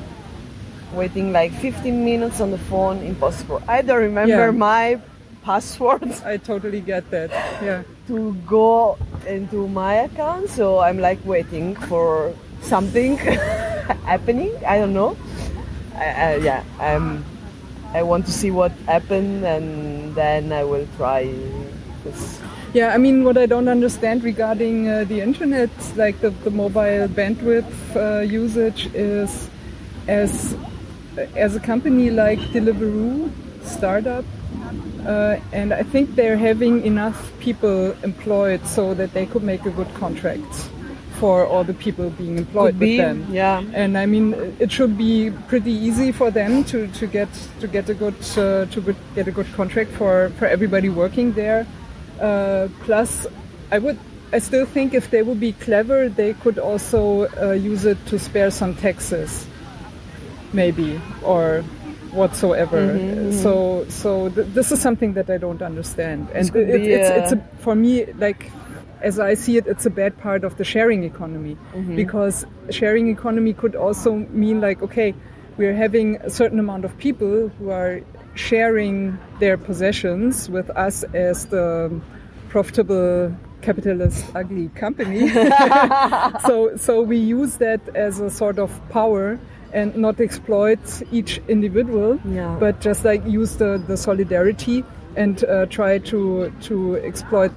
Waiting like 15 minutes on the phone, impossible. I don't remember Yeah. my password I totally get that. Yeah. To go into my account, so I'm like waiting for something happening. I don't know. I, I, yeah, I'm. I want to see what happened, and then I will try. This. Yeah, I mean, what I don't understand regarding uh, the internet, like the, the mobile bandwidth uh, usage, is as as a company like Deliveroo startup, uh, and I think they're having enough people employed so that they could make a good contract for all the people being employed Could with be, them. yeah. And I mean, it should be pretty easy for them to, to get to get a good uh, to get a good contract for, for everybody working there. Uh, plus, I would I still think if they would be clever, they could also uh, use it to spare some taxes, maybe or whatsoever. Mm-hmm, So so th- this is something that I don't understand, and it, be, it's it's a, for me like as I see it, it's a bad part of the sharing economy Mm-hmm. because sharing economy could also mean like, okay, we're having a certain amount of people who are sharing their possessions with us as the profitable capitalist ugly company. so so we use that as a sort of power and not exploit each individual, Yeah. but just like use the, the solidarity and uh, try to to exploit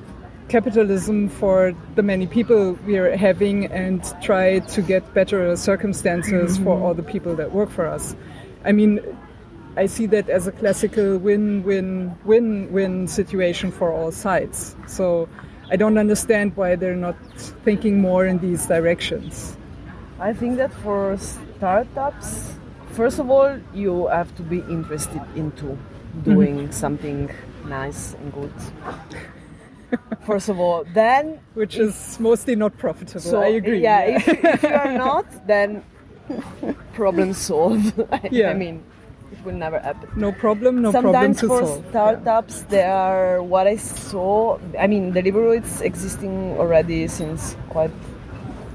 capitalism for the many people we are having and try to get better circumstances for all the people that work for us. I mean, I see that as a classical win-win-win-win situation for all sides. So I don't understand why they're not thinking more in these directions. I think that for startups, first of all, you have to be interested into doing mm-hmm. something nice and good. first of all, then which if, is mostly not profitable. So, I agree. Yeah, yeah. If, if you are not, then problem solved. yeah. I mean, it will never happen. No problem, no Sometimes problem to solve. startups, yeah. they are what I saw. I mean, Deliveroo is existing already since quite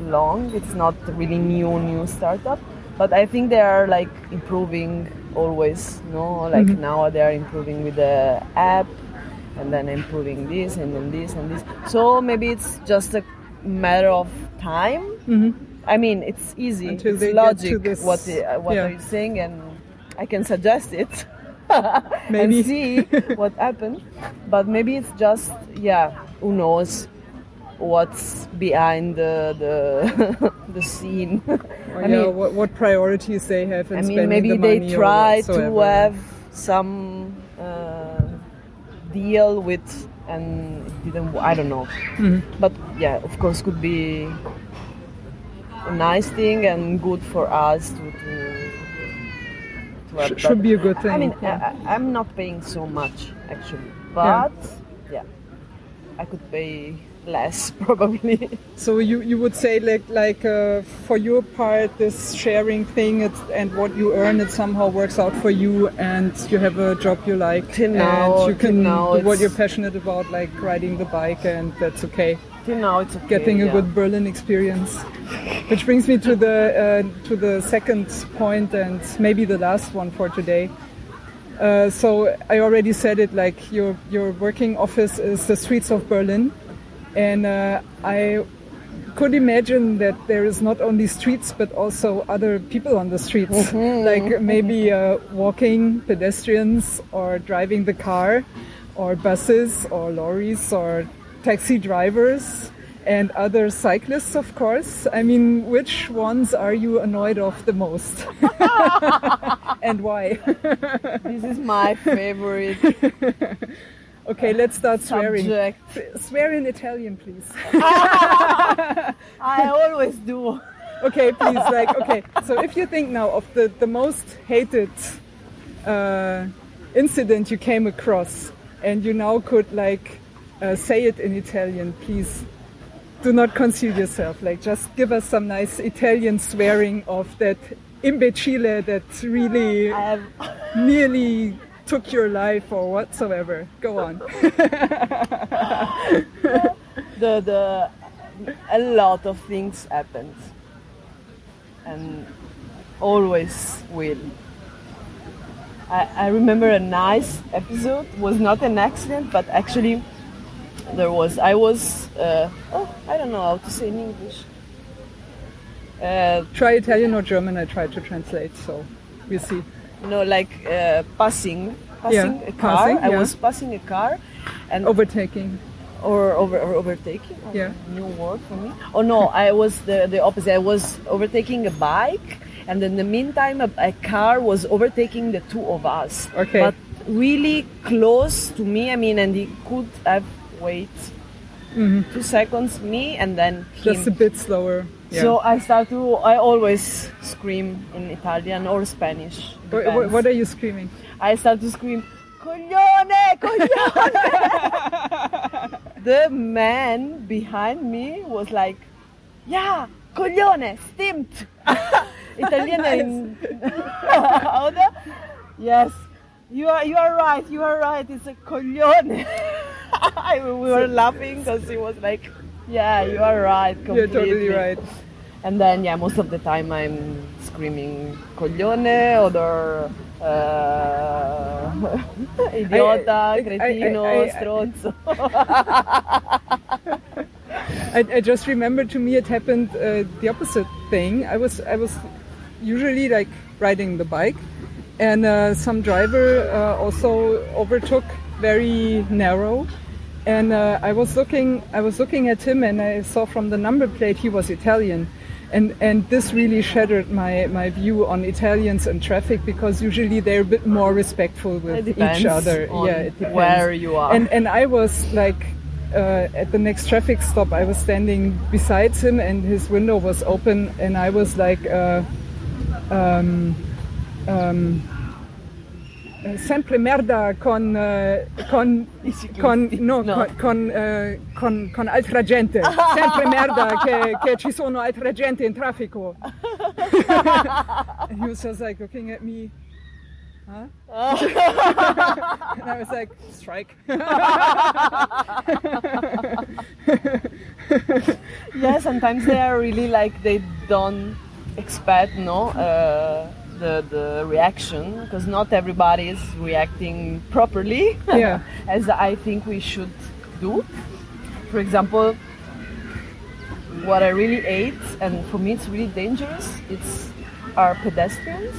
long. It's not really new, new startup, but I think they are like improving always. No, like mm-hmm. now they are improving with the app, and then improving this and then this and this. So maybe it's just a matter of time. Mm-hmm. I mean, it's easy. Until it's logic what the, uh, what yeah. are saying, and I can suggest it. maybe and see what happens. But maybe it's just yeah, who knows what's behind the the, the scene. Or, I yeah, mean, what, what priorities they have I mean, maybe the they try to have some uh, deal with and didn't. I don't know. Mm-hmm. But yeah, of course, could be a nice thing and good for us to. to Sh- should be a good thing. I mean, yeah. I, am not paying so much actually, but yeah, yeah I could pay less probably. So you, you would say like like uh, for your part this sharing thing and what you earn it somehow works out for you and you have a job you like till now, and you can now do what you're passionate about like riding the bike and that's okay. Till now it's okay, Getting a yeah. good Berlin experience. Which brings me to the uh, to the second point and maybe the last one for today. Uh, so I already said it like your your working office is the streets of Berlin and uh, I could imagine that there is not only streets but also other people on the streets, mm-hmm. like maybe uh, walking pedestrians or driving the car, or buses or lorries or taxi drivers and other cyclists, of course. I mean, which ones are you annoyed of the most? and why? this is my favorite. Okay, let's start swearing. Subject. Swear in Italian, please. I always do. Okay, please. Like, okay. So, if you think now of the the most hated uh, incident you came across, and you now could like uh, say it in Italian, please do not conceal yourself. Like, just give us some nice Italian swearing of that imbecile that really nearly took your life or whatsoever. Go on. the the a lot of things happened, and always will. I, I remember a nice episode was not an accident, but actually there was. I was. Uh, oh, I don't know how to say in English. Uh, Try Italian or German. I tried to translate, so we'll see you know, like uh, passing, passing yeah, a car. Passing, I was passing a car, and overtaking. Or over or overtaking. Yeah. New word for me. Oh no, I was the the opposite. I was overtaking a bike, and in the meantime, a, a car was overtaking the two of us. Okay. But really close to me. I mean, and he could have wait mm-hmm. two seconds me, and then him. just a bit slower. Yeah. So I start to, I always scream in Italian or Spanish. What, what, are you screaming? I start to scream, coglione, coglione. the man behind me was like, yeah, coglione, stimmt. Italian in Yes, you are, you are right, you are right, it's a coglione. we were laughing because he was like, yeah, you are right. Completely. You're totally right. And then, yeah, most of the time I'm screaming coglione or uh, idiota, I, cretino, I, I, stronzo. I, just remember to me it happened uh, the opposite thing. I was I was usually like riding the bike, and uh, some driver uh, also overtook very narrow and uh, I was looking I was looking at him and I saw from the number plate he was Italian and and this really shattered my my view on Italians and traffic because usually they're a bit more respectful with each other yeah it depends. where you are and and I was like uh, at the next traffic stop, I was standing beside him, and his window was open, and I was like, uh, um, um, sempre merda con eh, con con no, No. con con, eh, con con altra gente. Sempre merda che, che ci sono altra gente in traffico. And he was just like looking at me. Huh and I was like strike. Yeah, sometimes they are really like they don't expect no? Uh, the the reaction because not everybody is reacting properly. Yeah. as I think we should do. For example, what I really hate, and for me it's really dangerous. It's our pedestrians.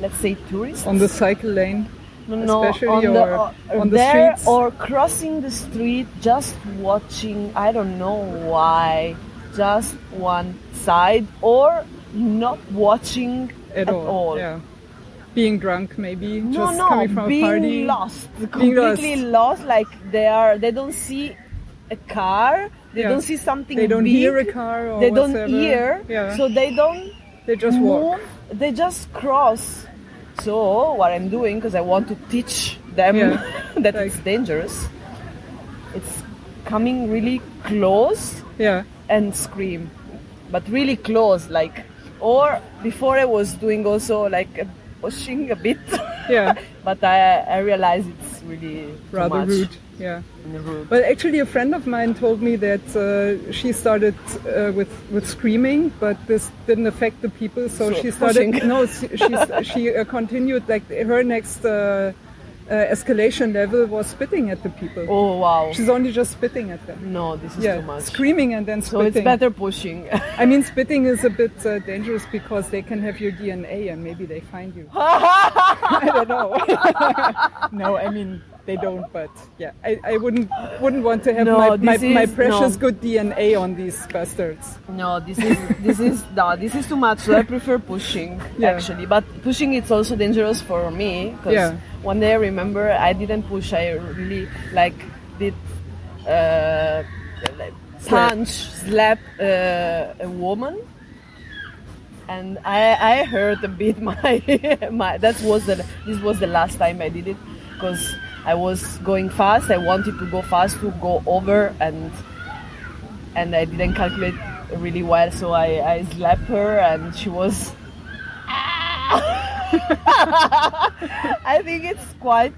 Let's say tourists on the cycle lane no, no, especially on the, or on the there streets? or crossing the street, just watching. I don't know why, just one side, or not watching at, all. yeah being drunk maybe No, just no, coming from being a party lost, Being completely lost. Like they are, they don't see a car, they Yeah. don't see something. they don't big, hear a car or They don't hear, yeah so they don't they just walk move, they just cross. So what I'm doing, because I want to teach them Yeah. that Like- it's dangerous, it's coming really close yeah and scream, but really close, like. Or before I was doing also like pushing a bit, yeah but I I realize it's really rather rude yeah Rude. Well, actually, a friend of mine told me that uh, she started uh, with with screaming, but this didn't affect the people. So, So she started. pushing. No, she she's- she uh, continued. Like her next uh, escalation level was spitting at the people. Oh wow! She's only just spitting at them. No, this is Yeah, too much. screaming and then spitting. So it's better pushing. I mean, spitting is a bit uh, dangerous because they can have your DNA and maybe they find you. I don't know. no, I mean they don't, but yeah, I, I wouldn't wouldn't want to have No, my, my, this my precious no. good DNA on these bastards. No, this is this is no, this is too much. So I prefer pushing Yeah. actually, but pushing it's also dangerous for me because Yeah. one day I remember I didn't push. I really like did uh, like punch, slap uh, a woman, and I I hurt a bit my my. That was the this was the last time I did it because I was going fast. I wanted to go fast to go over and and I didn't calculate really well, so I, I slapped her and she was. I think it's quite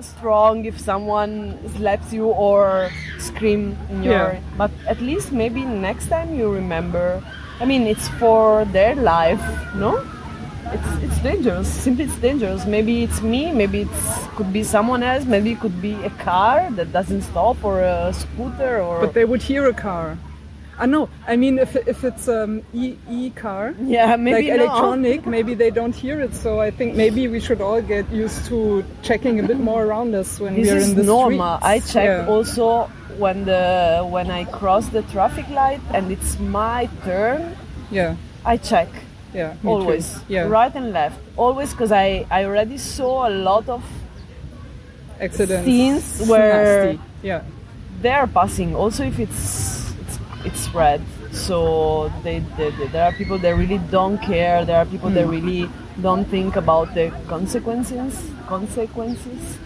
strong if someone slaps you or scream in your. Yeah. But at least maybe next time you remember. I mean, it's for their life, no? It's it's dangerous. Simply, it's dangerous. Maybe it's me. Maybe it's could be someone else. Maybe it could be a car that doesn't stop or a scooter or. But they would hear a car. I know. I mean, if, if it's um, e e car, yeah, maybe like no. electronic, maybe they don't hear it. So I think maybe we should all get used to checking a bit more around us when This we're in the normal. I check Yeah. also when the when I cross the traffic light and it's my turn. Yeah, I check yeah, always, Yeah, right and left, always because I I already saw a lot of accidents. scenes where- nasty. yeah, they are passing. Also, if it's it's, it's red, so they, they, they- there are people that really don't care. There are people that really don't think about the consequences. Consequences,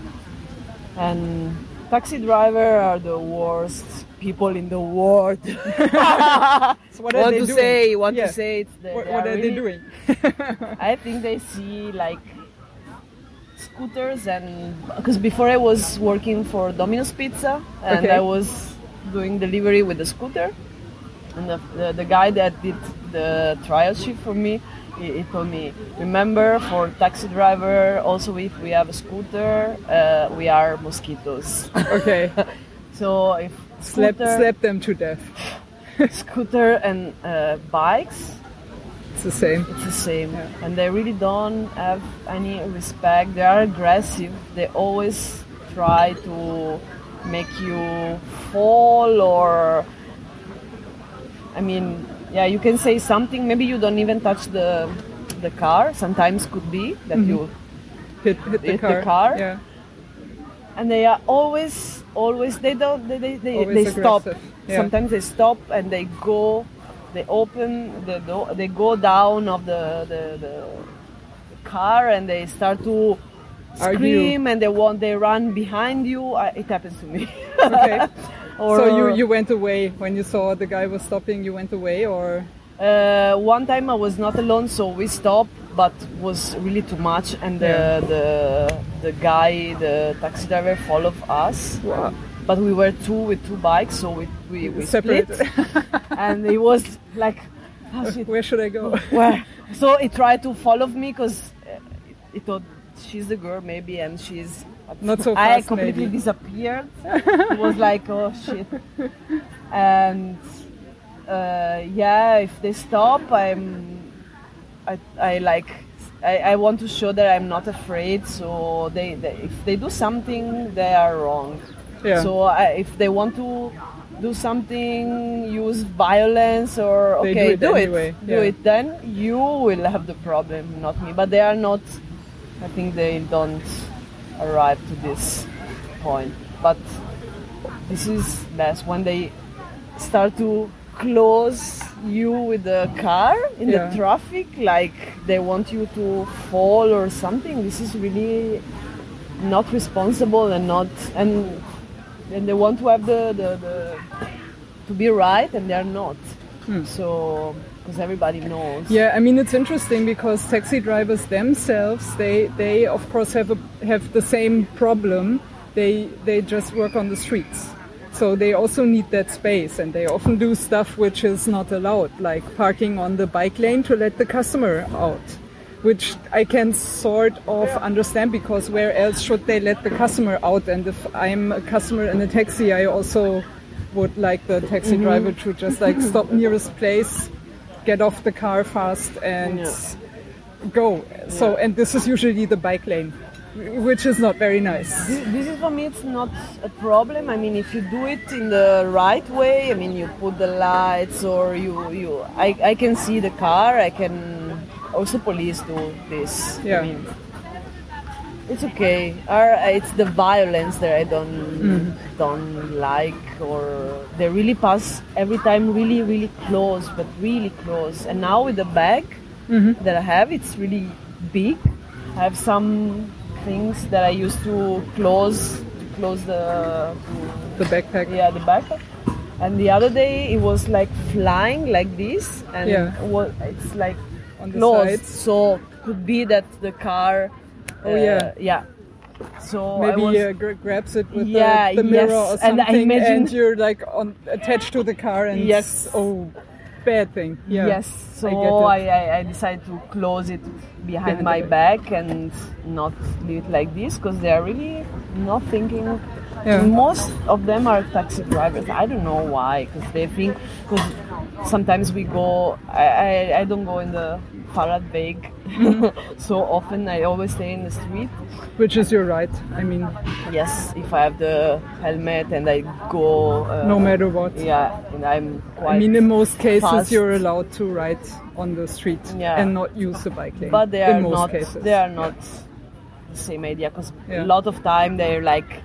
and taxi driver are the worst people in the world. so what want to doing? say, want Yeah. to say it's the, What, what are they doing? I think they see like scooters and because before I was working for Domino's Pizza and Okay. I was doing delivery with the scooter and the, the, the guy that did the trial shift for me he, he told me remember for taxi driver also if we have a scooter uh, we are mosquitoes okay, so if slap slap them to death. scooter and uh, bikes It's the same. It's the same. Yeah. And they really don't have any respect. They are aggressive. They always try to make you fall or I mean, yeah, you can say something. Maybe you don't even touch the the car. Sometimes could be that you Hit hit the Hit the car. car? Yeah, and they are always always they don't they they, they, they stop yeah. sometimes they stop and they go they open the door they go down of the the, the car and they start to scream and they want they run behind you I, it happens to me Okay. or so you, you went away when you saw the guy was stopping. You went away, or Uh, one time I was not alone, so we stopped, but was really too much, and the the the guy, the taxi driver, followed us. Wow. But we were two with two bikes, so we we, we split, and he was like, oh, where should I go? where? So he tried to follow me because he thought she's the girl maybe, and she's Not so fast, I completely maybe. disappeared. it was like, oh shit. And uh, yeah, if they stop, I'm, I, I like, I, I want to show that I'm not afraid. So they, they if they do something, they are wrong. Yeah. So I, if they want to do something, use violence or They do okay, it do anyway, it, do yeah. it. Then you will have the problem, not me. But they are not. I think they don't arrive to this point. But this is best when they start to close you with the car in Yeah. the traffic, like they want you to fall or something. This is really not responsible and not and and they want to have the the, the to be right and they're not. So because everybody knows. Hmm. Yeah, I mean it's interesting because taxi drivers themselves they they of course have a, have the same problem. They they just work on the streets. So they also need that space and they often do stuff which is not allowed, like parking on the bike lane to let the customer out. Which I can sort of understand because where else should they let the customer out? And if I'm a customer in a taxi, I also would like the taxi mm-hmm. driver to just like stop nearest place, get off the car fast and Yeah. go. So, and this is usually the bike lane, which is not very nice. This, this is for me it's not a problem. I mean if you do it in the right way, I mean you put the lights or you you I, I can see the car, I can also police do this. Yeah. I mean it's okay. Or uh, it's the violence that I don't don't like or they really pass every time really really close but really close. And now with the bag that I have it's really big. I have some things that I used to close to close the The backpack. yeah the backpack. And the other day it was like flying like this and Yeah. it's like On the closed. sides. So could be that the car Oh, uh, yeah. yeah. So I Maybe was, uh, gra- grabs it with Yeah, the, the mirror yes, or and I something, and, imagine- you're like on attached to the car, and Yes. oh, bad thing. Yeah. Yes, so I I. I, I decided to close it behind my back and not do it like this because they are really not thinking. Yeah. Most of them are taxi drivers. I don't know why, because they think. Because sometimes we go. I, I, I don't go in the Fahrradweg Mm-hmm. so often. I always stay in the street. Which is your right. I mean, Yes, if I have the helmet and I go. Uh, no matter what. Yeah, and I'm quite. I mean, in most cases, fast. you're allowed to ride on the street Yeah. and not use the bike lane. but they in are most not cases. they are not the same idea because Yeah. a lot of time they're like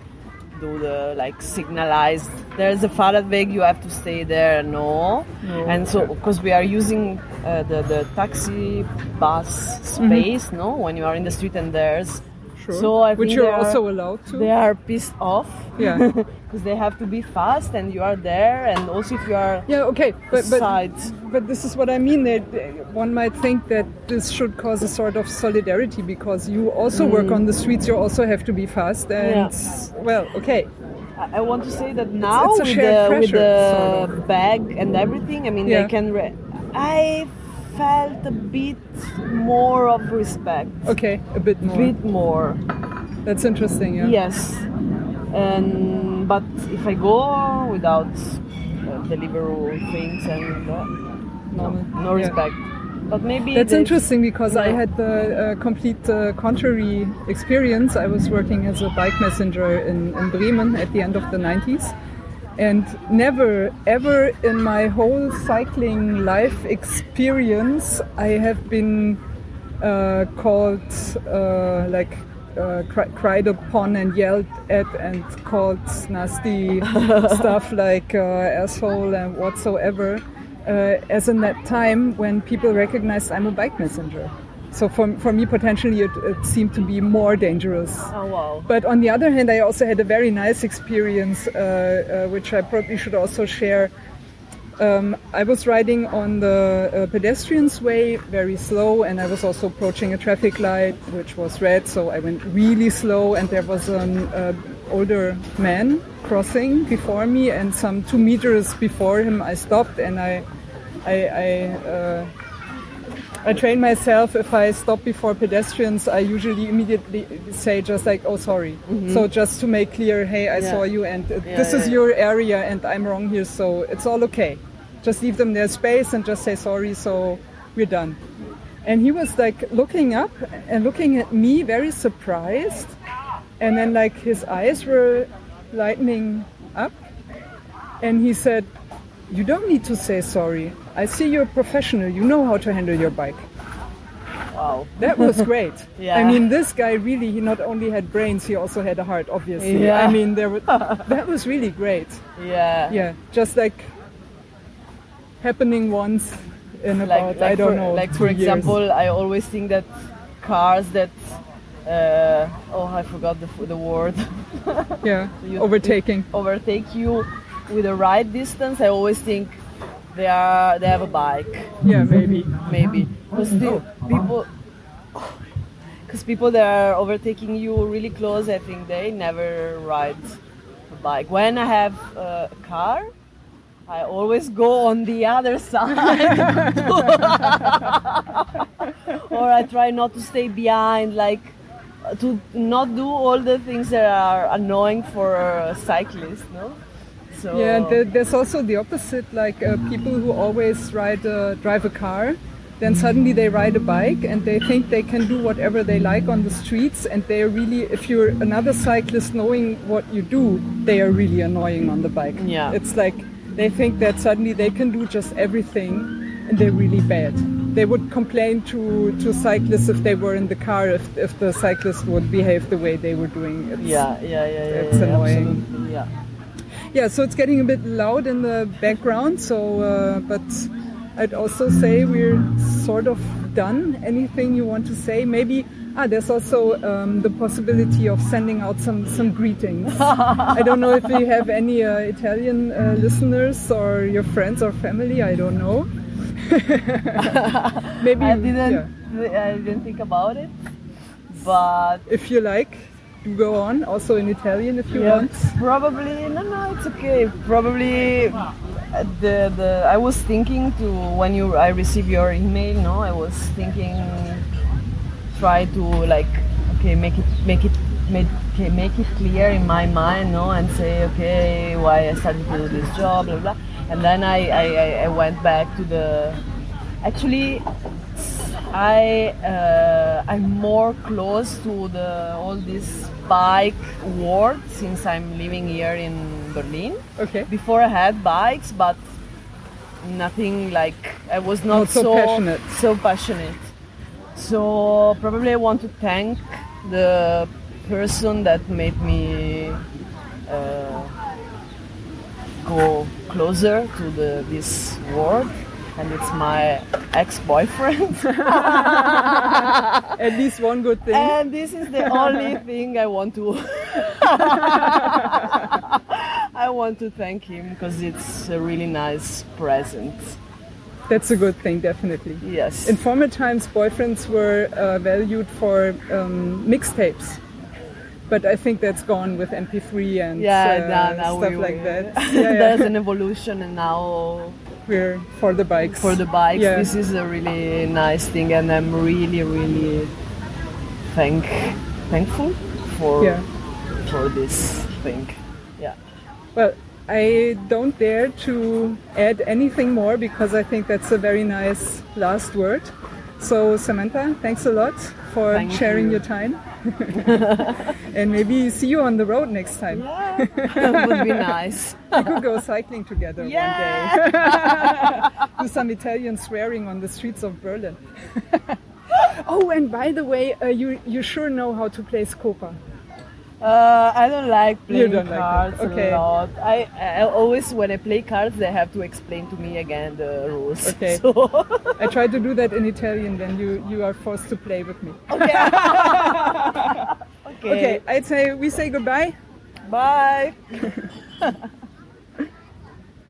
do the like signalized. There's a Fahrradweg you have to stay there no, No, and so because we are using uh, the the taxi bus space no? When you are in the street and there's Mm-hmm. Sure. so I Which think you're they are- also allowed to. they are pissed off Yeah. because they have to be fast and you are there and also if you are Yeah, okay, but but, but this is what I mean. That one might think that this should cause a sort of solidarity because you also work mm. on the streets. You also have to be fast, and well, okay, I want to say that now it's a with the, with the sort of. bag and everything, I mean, Yeah. they can. Re- I felt a bit more of respect, okay, a bit more. bit more. That's interesting. Yeah. Yes, and but if I go without uh, Deliveroo things and uh, no, no Yeah. respect. But maybe That's interesting because I had the uh, complete uh, contrary experience. I was working as a bike messenger in, in Bremen at the end of the 90s. And never, ever in my whole cycling life experience, I have been uh, called uh, like uh, cri- cried upon and yelled at and called nasty stuff like uh, asshole and whatsoever, uh, as in that time when people recognized I'm a bike messenger. So for, for me, potentially, it, it seemed to be more dangerous. Oh wow. But on the other hand, I also had a very nice experience, uh, uh, which I probably should also share. Um, I was riding on the uh, pedestrians way very slow, and I was also approaching a traffic light, which was red. So I went really slow, and there was an uh, older man crossing before me, and some two meters before him, I stopped, and I, I, I uh, I train myself if I stop before pedestrians, I usually immediately say just like, oh, sorry. So just to make clear, hey, I Yeah. saw you and uh, Yeah, this is your area and I'm wrong here, so it's all okay. Just leave them their space and just say sorry, so we're done. And he was like looking up and looking at me, very surprised. And then like his eyes were lightening up. And he said, You don't need to say sorry. I see you're a professional. You know how to handle your bike. Wow. That was great. Yeah. I mean, this guy really, he not only had brains, he also had a heart, obviously. Yeah. I mean, there were, that was really great. Yeah. Yeah, just like happening once in about, I don't for, know. Like for years. example, I always think that cars that uh, oh I forgot the the word yeah, you- overtaking. overtake you with the right distance. I always think they are they have a bike Yeah, maybe. maybe because oh, people because people that are overtaking you really close. I think they never ride a bike. When I have a car. I always go on the other side. or I try not to stay behind, like to not do all the things that are annoying for a cyclist, no? So Yeah, there- there's also the opposite, like uh, people who always ride, uh, drive a car, then suddenly they ride a bike and they think they can do whatever they like on the streets, and they are really, if you're another cyclist knowing what you do, they are really annoying on the bike. Yeah. It's like they think that suddenly they can do just everything, and they're really bad. They would complain to, to cyclists if they were in the car if, if the cyclist would behave the way they were doing. It's, yeah, yeah, yeah, yeah. It's yeah, annoying. absolutely, Yeah. Yeah, so it's getting a bit loud in the background. So, uh, but I'd also say we're sort of done. Anything you want to say? Maybe. Ah, there's also um, the possibility of sending out some some greetings. I don't know if you have any uh, Italian uh, listeners or your friends or family. I don't know. Maybe. I didn't yeah. I didn't think about it. But If you like, go on. Also in Italian, if you yeah, want. probably no no it's okay. Probably uh, the the I was thinking to when you I received your email, no, I was thinking try to like okay make it make it make, okay, make it clear in my mind no and say okay why I started to do this job blah blah and then I, I, I- I went back to the actually I uh, I'm more close to the all this bike world since I'm living here in Berlin Okay. before I had bikes, but nothing like I was not, Not so passionate. So passionate. So probably I want to thank the person that made me uh, go closer to the this world, and it's my ex-boyfriend. At least one good thing. and this is the only thing I want to. I want to thank him because it's a really nice present. That's a good thing, definitely. Yes. In former times, boyfriends were uh, valued for um, mixtapes, but I think that's gone with MP3 and yeah, uh, stuff we, like that. Yeah, yeah. There's an evolution, and now We're for the bikes. for the bikes, Yeah. this is a really nice thing, and I'm really, really thank thankful for Yeah. for this thing. Yeah. Well, I don't dare to add anything more because I think that's a very nice last word. So, Samantha, thanks a lot for Thank sharing you. your time. and maybe see you on the road next time. Yeah, that would be nice. We could go cycling together Yeah. one day. Do some Italian swearing on the streets of Berlin. Oh, and by the way, uh, you you sure know how to play Scopa. Uh, I don't like playing don't cards it, okay. a lot. I, I always, when I play cards, they have to explain to me again the rules. Okay. So, I try to do that in Italian, then you you are forced to play with me. okay. okay. Okay, I'd say we say goodbye. Bye.